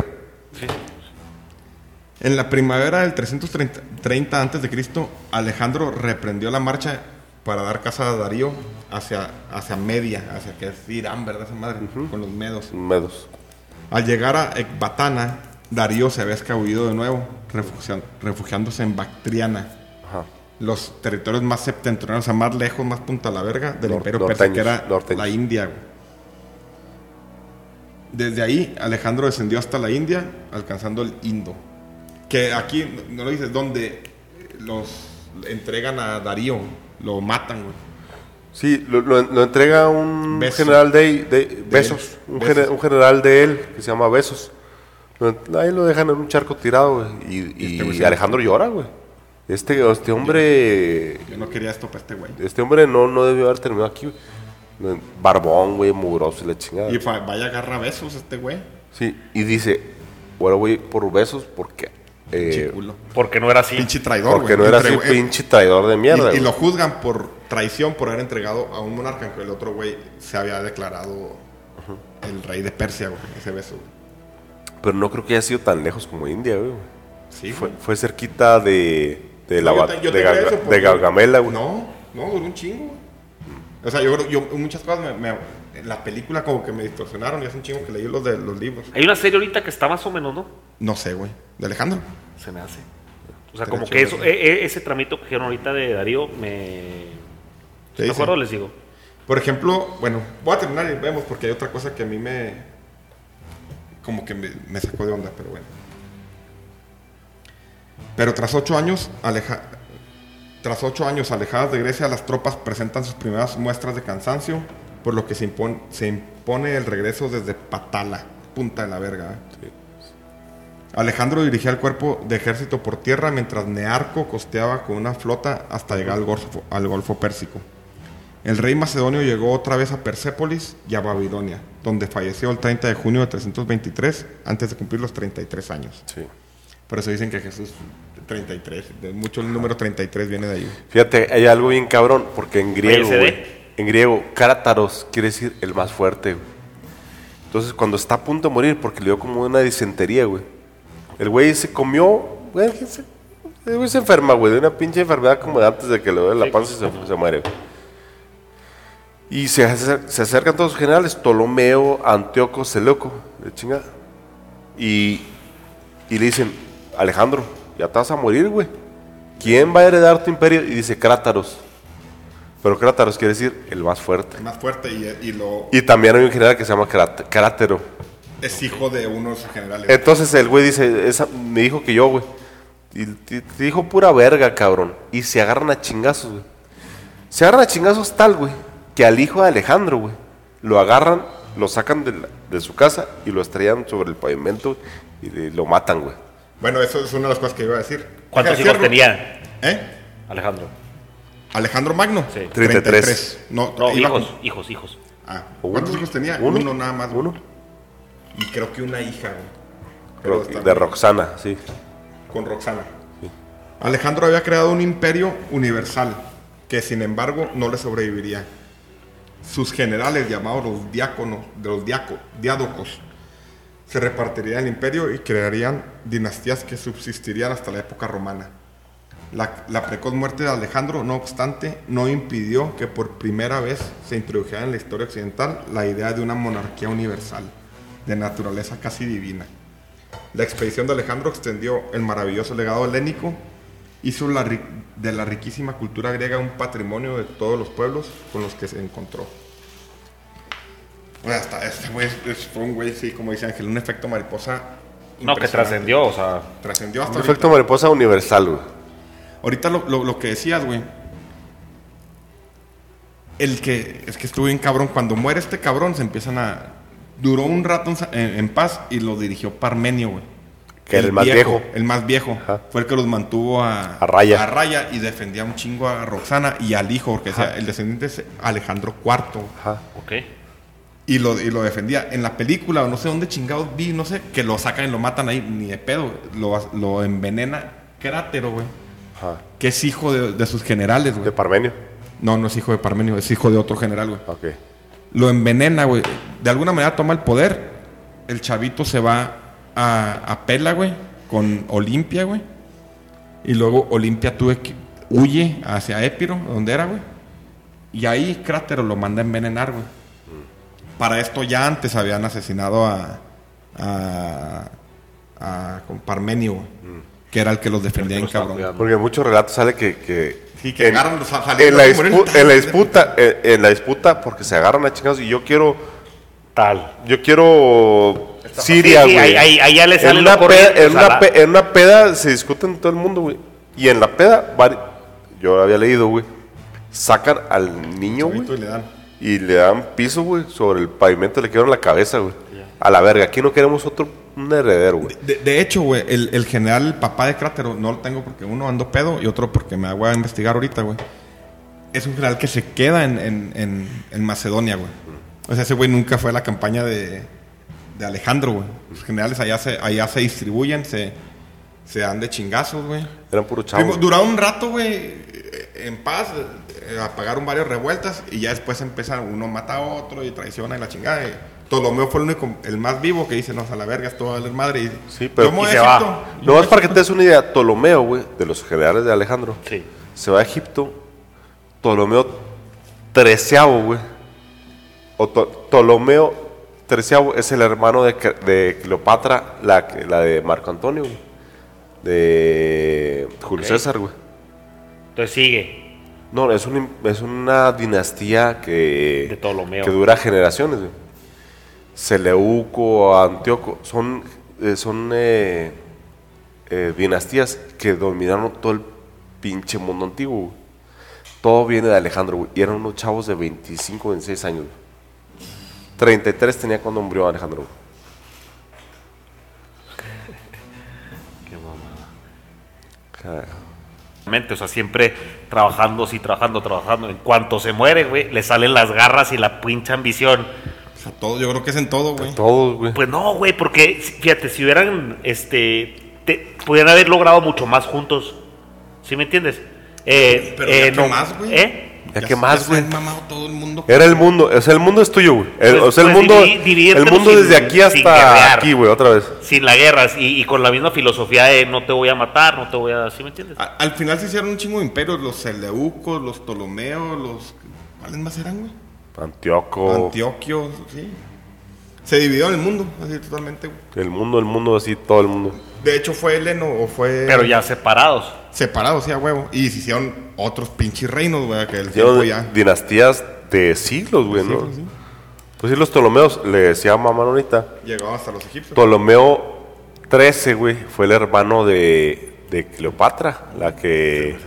En la primavera del 330 a.C., Alejandro reprendió la marcha para dar casa a Darío hacia, hacia Media, hacia que es Irán, ¿verdad? Esa madre, con los medos. Medos. Al llegar a Ecbatana, Darío se había escabullido de nuevo, refugiándose en Bactriana, Ajá. los territorios más septentrionales, o sea, más lejos, más punta a la verga del Nor- imperio persa, que era norteños, la India. Desde ahí, Alejandro descendió hasta la India, alcanzando el Indo. Que aquí, no- no lo dices, donde los entregan a Darío, lo matan, güey. Sí, lo, lo- lo entrega un Beso. general de, de- Besos. Un, Besos. un general de él que se llama Besos. Ahí lo dejan en un charco tirado, güey. Y, y este Alejandro llora, güey. Este, este hombre. Yo no quería esto para este güey. Este hombre no, no debió haber terminado aquí, güey. Barbón, güey, mugroso y la chingada. Y vaya agarra besos este güey. Sí, y dice, bueno, voy por besos porque... Eh. Porque no era así. Pinche traidor, porque no era así pinche traidor de mierda. Y, lo juzgan por traición por haber entregado a un monarca, aunque el otro güey se había declarado el rey de Persia, güey, ese beso. güey. Pero no creo que haya sido tan lejos como India, güey. Sí, Fue, fue cerquita de, de, la, No, yo te- yo de, Galga- eso de Gaugamela, güey. No, no, duró un chingo. güey. O sea, yo creo, yo muchas cosas me, me- la película como que me distorsionaron y hace un chingo que leí los de los libros. Hay una serie ahorita que está más o menos, ¿no? No sé, güey. De Alejandro. Se me hace. O sea, como que eso, e- e- ese tramito que hicieron ahorita de Darío me. Sí, ¿Me sí. acuerdo? Les digo. Por ejemplo, bueno, voy a terminar y vemos porque hay otra cosa que a mí me. como que me, me sacó de onda, pero bueno. Pero tras ocho años, aleja, tras ocho años alejadas de Grecia, las tropas presentan sus primeras muestras de cansancio, por lo que se impone, se impone el regreso desde Patala, punta de la verga. ¿eh? Alejandro dirigía el cuerpo de ejército por tierra mientras Nearco costeaba con una flota hasta llegar al Golfo, al Golfo Pérsico. El rey macedonio llegó otra vez a Persépolis y a Babilonia, donde falleció el 30 de junio de 323, antes de cumplir los 33 años. Sí. Por eso dicen que Jesús 33, de mucho el número 33 viene de ahí. Fíjate, hay algo bien cabrón, porque en griego, en griego, Cátaros quiere decir el más fuerte, güey. Entonces, cuando está a punto de morir, porque le dio como una disentería, güey. El güey se comió, güey, ¿qué se- el güey se enferma, güey, de una pinche enfermedad como de antes de que le duele la panza y se, se muere, güey. Y se, acer- se acercan todos los generales, Ptolomeo, Antíoco, Seleuco, de chingada. Y, y le dicen, Alejandro, ya te vas a morir, güey. ¿Quién va a heredar tu imperio? Y dice Crátaros. Pero Crátaros quiere decir el más fuerte. El más fuerte y, y lo, Y también hay un general que se llama Crát- Crátero. es hijo de uno de sus generales. Entonces el güey dice, esa, me dijo que yo, güey. Y te, dijo pura verga, cabrón. Y se agarran a chingazos, güey. Se agarran a chingazos tal, güey, que al hijo de Alejandro, güey, lo agarran, lo sacan de, la- de su casa y lo estrellan sobre el pavimento y le- lo matan, güey. Bueno, eso es una de las cosas que iba a decir. ¿Cuántos hijos tenía ¿Eh? Alejandro? Alejandro Magno. Sí. 33. No, No, iba hijos, con- hijos, hijos. Ah, ¿Cuántos hijos tenía? Uno. Uno, nada más. Uno. Y creo que una hija, Ro- de bien. Roxana, sí. con Roxana. Alejandro había creado un imperio universal que sin embargo no le sobreviviría. Sus generales llamados los diáconos, de los diaco- diádocos, se repartirían el imperio y crearían dinastías que subsistirían hasta la época romana. La, la precoz muerte de Alejandro, no obstante, no impidió que por primera vez se introdujera en la historia occidental la idea de una monarquía universal, de naturaleza casi divina. La expedición de Alejandro extendió el maravilloso legado helénico, hizo la de la riquísima cultura griega un patrimonio de todos los pueblos con los que se encontró. Bueno, hasta este güey es- es- fue un güey, sí, como dice Ángel, un efecto mariposa. No, que trascendió, o sea. Trascendió hasta Un ahorita. efecto mariposa universal, güey. Ahorita lo, lo- lo que decías, güey. El que es que estuvo bien cabrón. Cuando muere este cabrón, se empiezan a. Duró un rato en, sa- en- en paz y lo dirigió Parmenio, güey. Que era el más viejo. El más viejo. Ajá. Fue el que los mantuvo a, A raya. a raya y defendía un chingo a Roxana y al hijo, porque decía, el descendiente es Alejandro IV. Ajá. Ok. Y lo, y lo defendía. En la película, o no sé dónde chingados vi, no sé, que lo sacan y lo matan ahí, ni de pedo. Lo, lo envenena Crátero, güey. Ajá. Que es hijo de, de sus generales, güey. De Parmenio. No, no es hijo de Parmenio, es hijo de otro general, güey. Ok. Lo envenena, güey. De alguna manera toma el poder. El chavito se va a, a Pela, güey, con Olimpia, güey. Y luego Olimpia tuve que huye hacia Épiro, donde era, güey. Y ahí Crátero lo manda a envenenar, güey. Para esto ya antes habían asesinado a. a. a con Parmenio, güey. Que era el que los defendía en cabrón. Porque en muchos relatos sale que. que Sí, que en, agarran los en la, a morir. dispu- en la disputa, en, en la disputa, porque se agarran a chingados y yo quiero. Tal. Yo quiero. Siria, Sí, sí, güey. ahí- ahí- ahí ya le sale en una, peda, en, una la- pe- en una peda se discute en todo el mundo, güey. Y en la peda, yo había leído, güey. Sacan al niño, güey. Y le dan. Y le dan piso, güey, sobre el pavimento, le quedaron la cabeza, güey. A la verga, aquí no queremos otro, un heredero, güey. De, de hecho, güey, el, el general el papá de Crátero no lo tengo porque uno ando pedo y otro porque me voy a investigar ahorita, güey. Es un general que se queda en, en- en- en Macedonia, güey. O sea, ese güey nunca fue a la campaña de, de Alejandro, güey. Los generales allá se, allá se distribuyen, se, se dan de chingazos, güey. Eran puro chavos. Duraron un rato, güey, en paz, eh, apagaron varias revueltas y ya después empieza uno mata a otro y traiciona y la chingada. y Ptolomeo fue el único, el más vivo que dice, no, a la verga, esto va a valer madre. Y, Sí, pero- y se va. Egipto, No es para que te des una idea, Ptolomeo, güey, de los generales de Alejandro, Sí. se va a Egipto, Ptolomeo treceavo, güey. O To- Ptolomeo treceavo es el hermano de, Cleopatra, la, de Marco Antonio, güey. De Julio. César, güey. Entonces sigue. No, es, un- es una dinastía que, De Ptolomeo. que dura generaciones. güey. Seleuco, Antíoco, son, eh, son eh, eh, dinastías que dominaron todo el pinche mundo antiguo. güey. Todo viene de Alejandro, güey. Y eran unos chavos de 25, 26 años. güey. 33 tenía cuando murió Alejandro. Qué mamada. O sea, siempre trabajando, sí, trabajando, trabajando. En cuanto se muere, güey, le salen las garras y la pincha ambición. O sea, todo, yo creo que es en todo, güey. Todos, güey. Pues no, güey, porque fíjate, si hubieran, este, te- pudieran haber logrado mucho más juntos. ¿Sí me entiendes? Eh, Pero eh, ya que no- más, güey. ¿Eh? Ya que más, güey. han mamado todo el mundo. Era el mundo, o sea, el mundo es tuyo, güey. El- Pues- o sea, el pues mundo, el mundo sin- desde aquí hasta aquí, güey, otra vez. Sin la guerra y, y con la misma filosofía de no te voy a matar, no te voy a. ¿Sí me entiendes? A- al final se hicieron un chingo de imperios, los Seleucos, los Ptolomeos, los... ¿Cuáles más eran, güey? Antioco, Antioquio, sí. Se dividió en el mundo, así totalmente, el mundo, el mundo, así, todo el mundo. De hecho, fue Heleno o fue... Pero ya separados. Separados, sí, a huevo. Y se hicieron otros pinches reinos, güey, que el tiempo ya... dinastías de siglos, güey, ¿no? Sí, sí. Pues sí, los Ptolomeos, le decía a mamá ahorita, Llegó hasta los egipcios. Ptolomeo 13, güey, fue el hermano de, de Cleopatra, la que...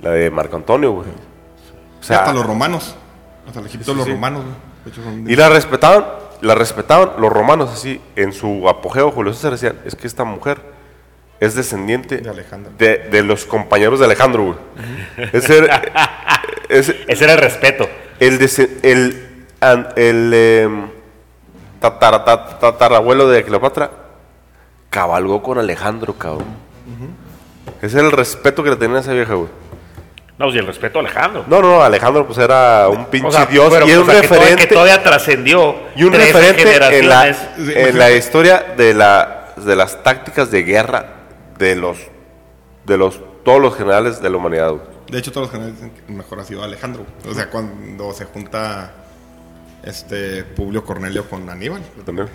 La de Marco Antonio, güey. O sea, hasta los romanos. Hasta el Egipto Sí, los sí. romanos, güey. De hecho, son... Y la respetaban, la respetaban los romanos así, en su apogeo, Julio César decían, es que esta mujer es descendiente De Alejandro. de, de los compañeros de Alejandro, güey. Ese era- ese- Ese era el respeto. el, el, el em, tatara- tat- tatarabuelo de Cleopatra cabalgó con Alejandro, cabrón. Ese era el respeto que le tenían a esa vieja, güey. No, y el respeto a Alejandro. No, no, Alejandro pues era un pinche O sea, dios pero, y es o un sea, que todavía- referente. que todavía trascendió. Y un 13 referente en la, en la historia de, la, de las tácticas de guerra de los de los todos los generales de la humanidad. De hecho, todos los generales dicen que mejor ha sido Alejandro. O sea, cuando se junta este Publio Cornelio con Aníbal. También.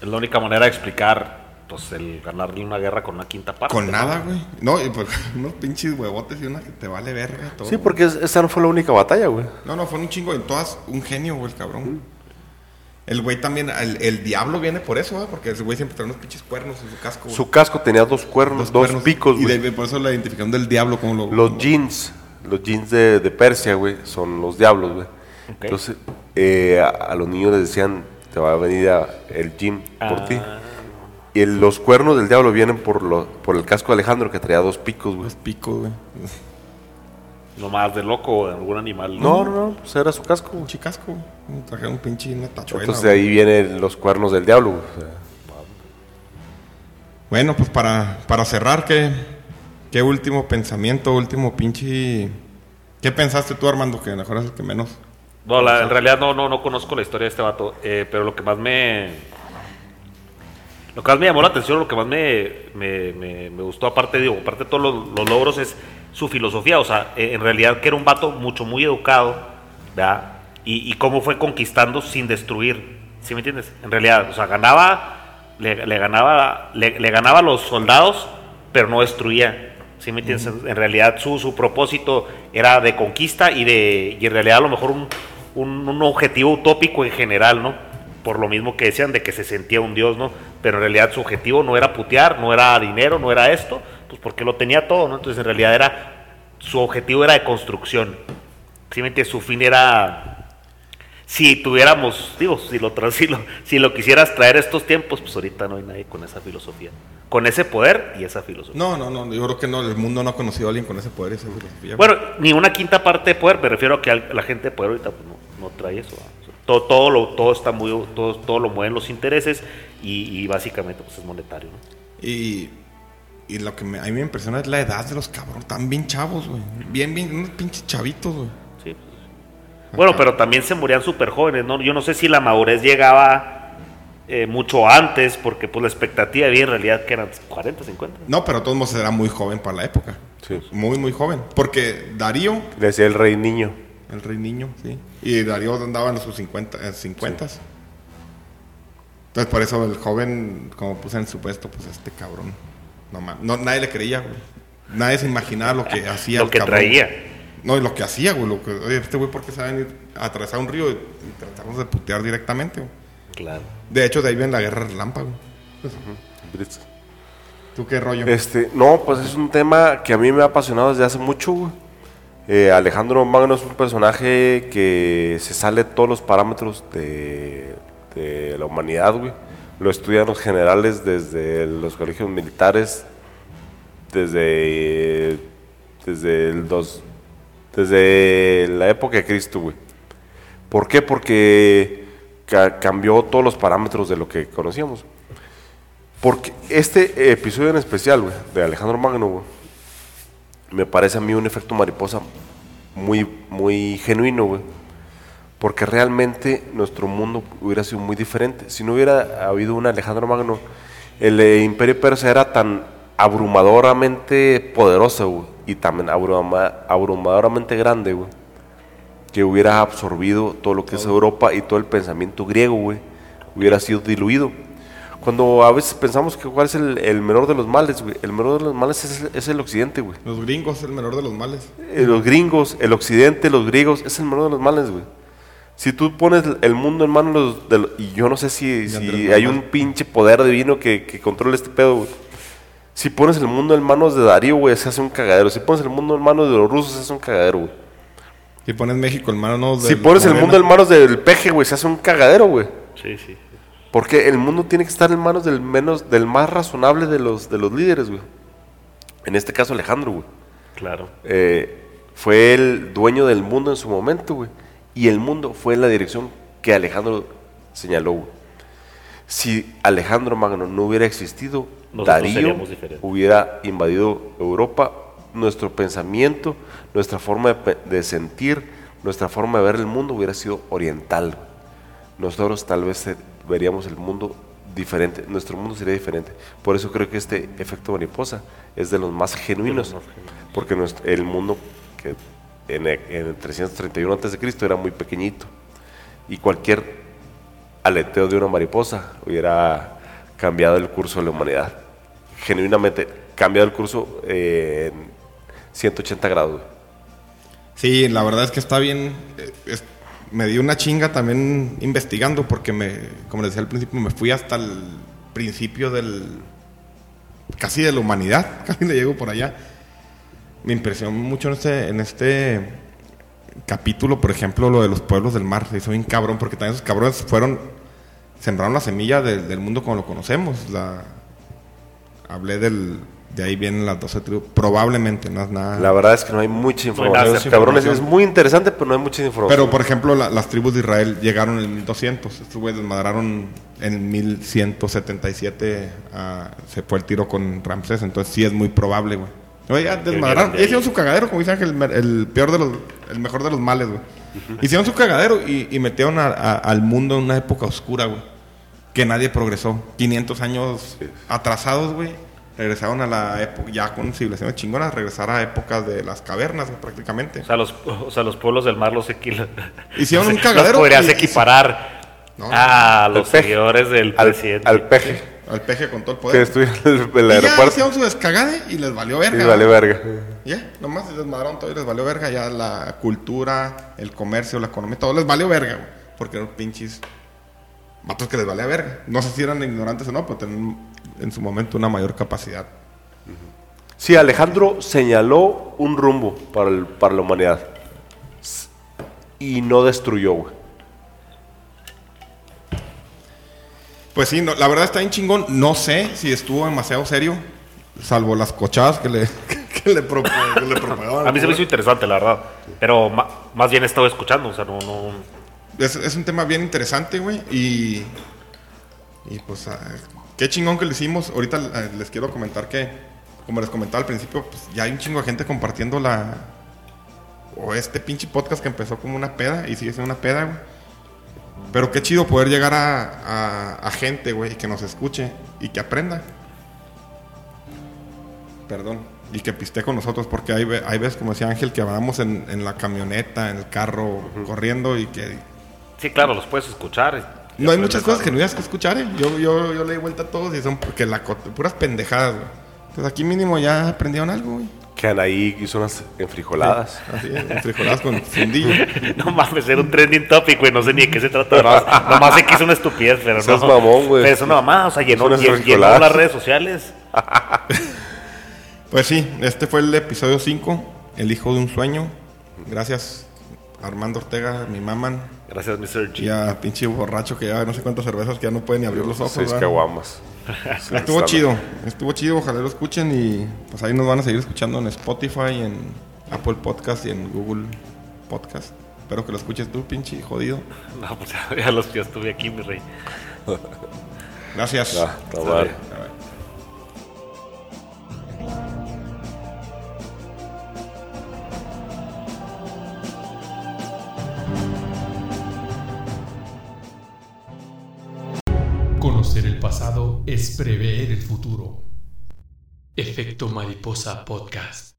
Es la única manera de explicar pues, el ganarle una guerra con una quinta parte. Con nada, güey. No, y pues unos pinches huevotes y una que te vale verga todo. Sí, porque es- esa no fue la única batalla, güey. No, no, fue un chingo en todas. Un genio, güey, el cabrón. El güey también, el, el diablo viene por eso, ¿eh? Porque ese güey siempre trae unos pinches cuernos en su casco. güey. Su casco tenía dos cuernos, dos, cuernos. picos, Y güey. de- por eso la identificación del diablo, como lo. Los como- jeans, los jeans de, de Persia, güey, son los diablos, güey. Entonces, eh, a, a los niños les decían, te va a venir a- el jean por Ah. ti. Y el- los cuernos del diablo vienen por, lo- por el casco de Alejandro, que traía dos picos, güey. Los picos, güey. No más de loco o de algún animal. No, no, no, pues era su casco, güey. Pinche casco, güey. Trajeron un pinche una tachuela. Entonces de güey. ahí vienen los cuernos del diablo, güey. O sea, Bueno, pues para, para cerrar, ¿qué, ¿qué último pensamiento, último pinche... ¿Qué pensaste tú, Armando, que mejor es el que menos? No, la- en realidad no, no, no conozco la historia de este vato, eh, pero lo que más me... Lo que más me llamó la atención, lo que más me, me, me- me gustó, aparte, digo, aparte de todos los, los logros, es su filosofía. O sea, eh, en realidad que era un vato mucho, muy educado, ¿verdad? Y, y cómo fue conquistando sin destruir, ¿sí me entiendes? En realidad, o sea, ganaba, le, le ganaba, le, le ganaba a los soldados, pero no destruía. ¿Sí me entiendes? En realidad su, su propósito era de conquista y de y en realidad a lo mejor un, un, un objetivo utópico en general, ¿no? Por lo mismo que decían de que se sentía un dios, ¿no? Pero en realidad su objetivo no era putear, no era dinero, no era esto, pues porque lo tenía todo, ¿no? Entonces en realidad era, su objetivo era de construcción. ¿Sí me entiendes? Su fin era si tuviéramos, digo, si lo, si lo, si lo quisieras traer a estos tiempos, pues ahorita no hay nadie con esa filosofía, con ese poder y esa filosofía. No, no, no, yo creo que no, el mundo no ha conocido a alguien con ese poder y esa filosofía. Bueno, ni una quinta parte de poder, me refiero a que la gente de poder ahorita pues, no, no trae eso. Todo, todo, lo, todo está muy, todo, todo lo mueven los intereses y, y básicamente pues es monetario. ¿no? Y, y lo que me- a mí me impresiona es la edad de los cabrones, están bien chavos, güey. Bien, bien, unos pinches chavitos, güey. Sí, pues. Bueno, pero también se morían súper jóvenes, ¿no? Yo no sé si la madurez llegaba eh, mucho antes, porque pues la expectativa vida en realidad que eran 40, 50. No, pero de todos modos era muy joven para la época. Sí. Muy, muy joven. Porque Darío, decía el rey niño. El rey niño, sí. Y Darío andaba en sus 50, en 50. Entonces, por eso el joven, como puse en su puesto, pues este cabrón. No, no nadie le creía, güey. Nadie se imaginaba lo que hacía Lo el que cabrón. traía. No, y lo que hacía, güey. Lo que, oye, este güey, ¿por qué saben ir a atravesar un río y, y tratarnos de putear directamente, güey? Claro. De hecho, de ahí viene la guerra relámpago. ¿Tú qué rollo? Este, no, pues es un tema que a mí me ha apasionado desde hace mucho, güey. Eh, Alejandro Magno es un personaje que se sale de todos los parámetros de, la humanidad, güey. Lo estudian los generales desde los colegios militares desde, desde, el dos, desde la época de Cristo, güey. ¿Por qué? Porque ca- cambió todos los parámetros de lo que conocíamos. Porque este episodio en especial, güey, de Alejandro Magno, güey, me parece a mí un efecto mariposa muy, muy genuino, güey. Porque realmente nuestro mundo hubiera sido muy diferente. Si no hubiera habido un Alejandro Magno, el eh, imperio persa era tan abrumadoramente poderoso, güey, y también abruma- abrumadoramente grande, güey, que hubiera absorbido todo lo que es Europa y todo el pensamiento griego, güey, hubiera sido diluido. Cuando a veces pensamos que cuál es el, el menor de los males, güey, el menor de los males es, es el occidente, güey. Los gringos, el menor de los males. Eh, los gringos, el occidente, los griegos, es el menor de los males, güey. Si tú pones el mundo en manos de los, de los- y yo no sé si, si hay un pinche poder divino que, que controle este pedo, güey. Si pones el mundo en manos de Darío, güey, se hace un cagadero. Si pones el mundo en manos de los rusos, se hace un cagadero, güey. Si pones México en manos Si del pones el mundo en manos del peje, güey, se hace un cagadero, güey. Sí, sí. Porque el mundo tiene que estar en manos del menos, del más razonable de los, de los líderes, güey. En este caso, Alejandro, güey. Claro. eh, fue el dueño del mundo en su momento, güey. Y el mundo fue en la dirección que Alejandro señaló, güey. Si Alejandro Magno no hubiera existido, Nosotros Darío hubiera invadido Europa. Nuestro pensamiento, nuestra forma de, de sentir, nuestra forma de ver el mundo hubiera sido oriental. Nosotros tal vez veríamos el mundo diferente, nuestro mundo sería diferente. Por eso creo que este efecto mariposa es de los más genuinos, porque nuestro- el mundo que en el, en el 331 a.C. era muy pequeñito y cualquier aleteo de una mariposa hubiera cambiado el curso de la humanidad. Genuinamente, cambiado el curso eh, en 180 grados. Sí, la verdad es que está bien. eh, es- me di una chinga también investigando porque me, como les decía al principio, me fui hasta el principio del casi de la humanidad, casi le llego por allá. Me impresionó mucho en este, en este capítulo, por ejemplo, lo de los pueblos del mar. Se hizo bien cabrón porque también esos cabrones fueron sembraron la semilla del- mundo como lo conocemos. La, hablé del de ahí vienen las 12 tribus, probablemente no es nada. La verdad es que no hay mucha hay información. Cabrones, es muy interesante, pero no hay mucha información. Pero, por ejemplo, la- las tribus de Israel llegaron en 1200. Estos güeyes desmadraron en 1177. ah, se fue el tiro con Ramsés. Entonces, sí es muy probable, güey. Oye, ya desmadraron. de. Hicieron su cagadero, como dice Ángel, el, peor de los. El mejor de los males, güey. Hicieron su cagadero y, y metieron a- a- al mundo en una época oscura, güey. Que nadie progresó. 500 años atrasados, güey. Regresaron a la época, ya con civilizaciones chingonas, regresar a épocas de las cavernas, prácticamente. O sea, los, o sea, los pueblos del mar los equil... Hicieron un los cagadero podrías y- y- equiparar No, a los peje. seguidores del al, presidente. al peje Al peje con todo el que poder. estudia en el, el y ya aeropuerto hicieron su descagade y les valió verga. y vale verga. Ya, nomás se desmadraron todo y les valió verga. Ya la cultura, el comercio, la economía, todo les valió verga, güey. Porque eran pinches vatos que les valía verga. No sé si eran ignorantes o no, pero tenían en su momento una mayor capacidad. Sí, Alejandro señaló un rumbo para, el- para la humanidad y no destruyó, güey. Pues sí, no, la verdad está bien chingón. No sé si estuvo demasiado serio, salvo las cochadas que le, que le, propo- que le propagaban. A mí se me hizo interesante, la verdad. Pero más bien he estado escuchando, o sea, no... no Es, es un tema bien interesante, güey. Y, y pues, ah, qué chingón que lo hicimos. Ahorita eh, les quiero comentar que, como les comentaba al principio, pues ya hay un chingo de gente compartiendo la. O este pinche podcast que empezó como una peda y sigue siendo una peda, güey. Pero qué chido poder llegar a, a- a gente, güey, y que nos escuche y que aprenda. Perdón. Y que piste con nosotros, porque hay, hay veces, como decía Ángel, que en, en la camioneta, en el carro, corriendo y que Sí, claro, los puedes escuchar. No hay muchas cosas genuinas que escuchar, ¿eh? Yo, yo, yo le di vuelta a todos y son porque la puras pendejadas, güey. Entonces aquí mínimo ya aprendieron algo, güey. Que Anaí hizo unas enfrijoladas. Así, es, frijoladas con fundillo. No mames, era un trending topic, güey. No sé ni de qué se trata. Nomás, nomás sé que es una estupidez, pero Seas no. mamón, güey. Pero es una mamá, o sea, llenó, llenó las redes sociales. Pues sí, este fue el episodio 5, El hijo de un sueño. Gracias Armando Ortega, mi maman, Gracias, Mr. G. y a pinche borracho que ya no sé cuántas cervezas que ya no puede ni abrir los ojos. Seis caguamas. Estuvo chido, estuvo chido, ojalá lo escuchen y pues ahí nos van a seguir escuchando en Spotify, en Apple Podcast y en Google Podcast. Espero que lo escuches tú, pinche jodido. No, pues ya, ya los ya estuve aquí, mi rey. Gracias. Ah, Conocer el pasado es prever el futuro. Efecto Mariposa Podcast.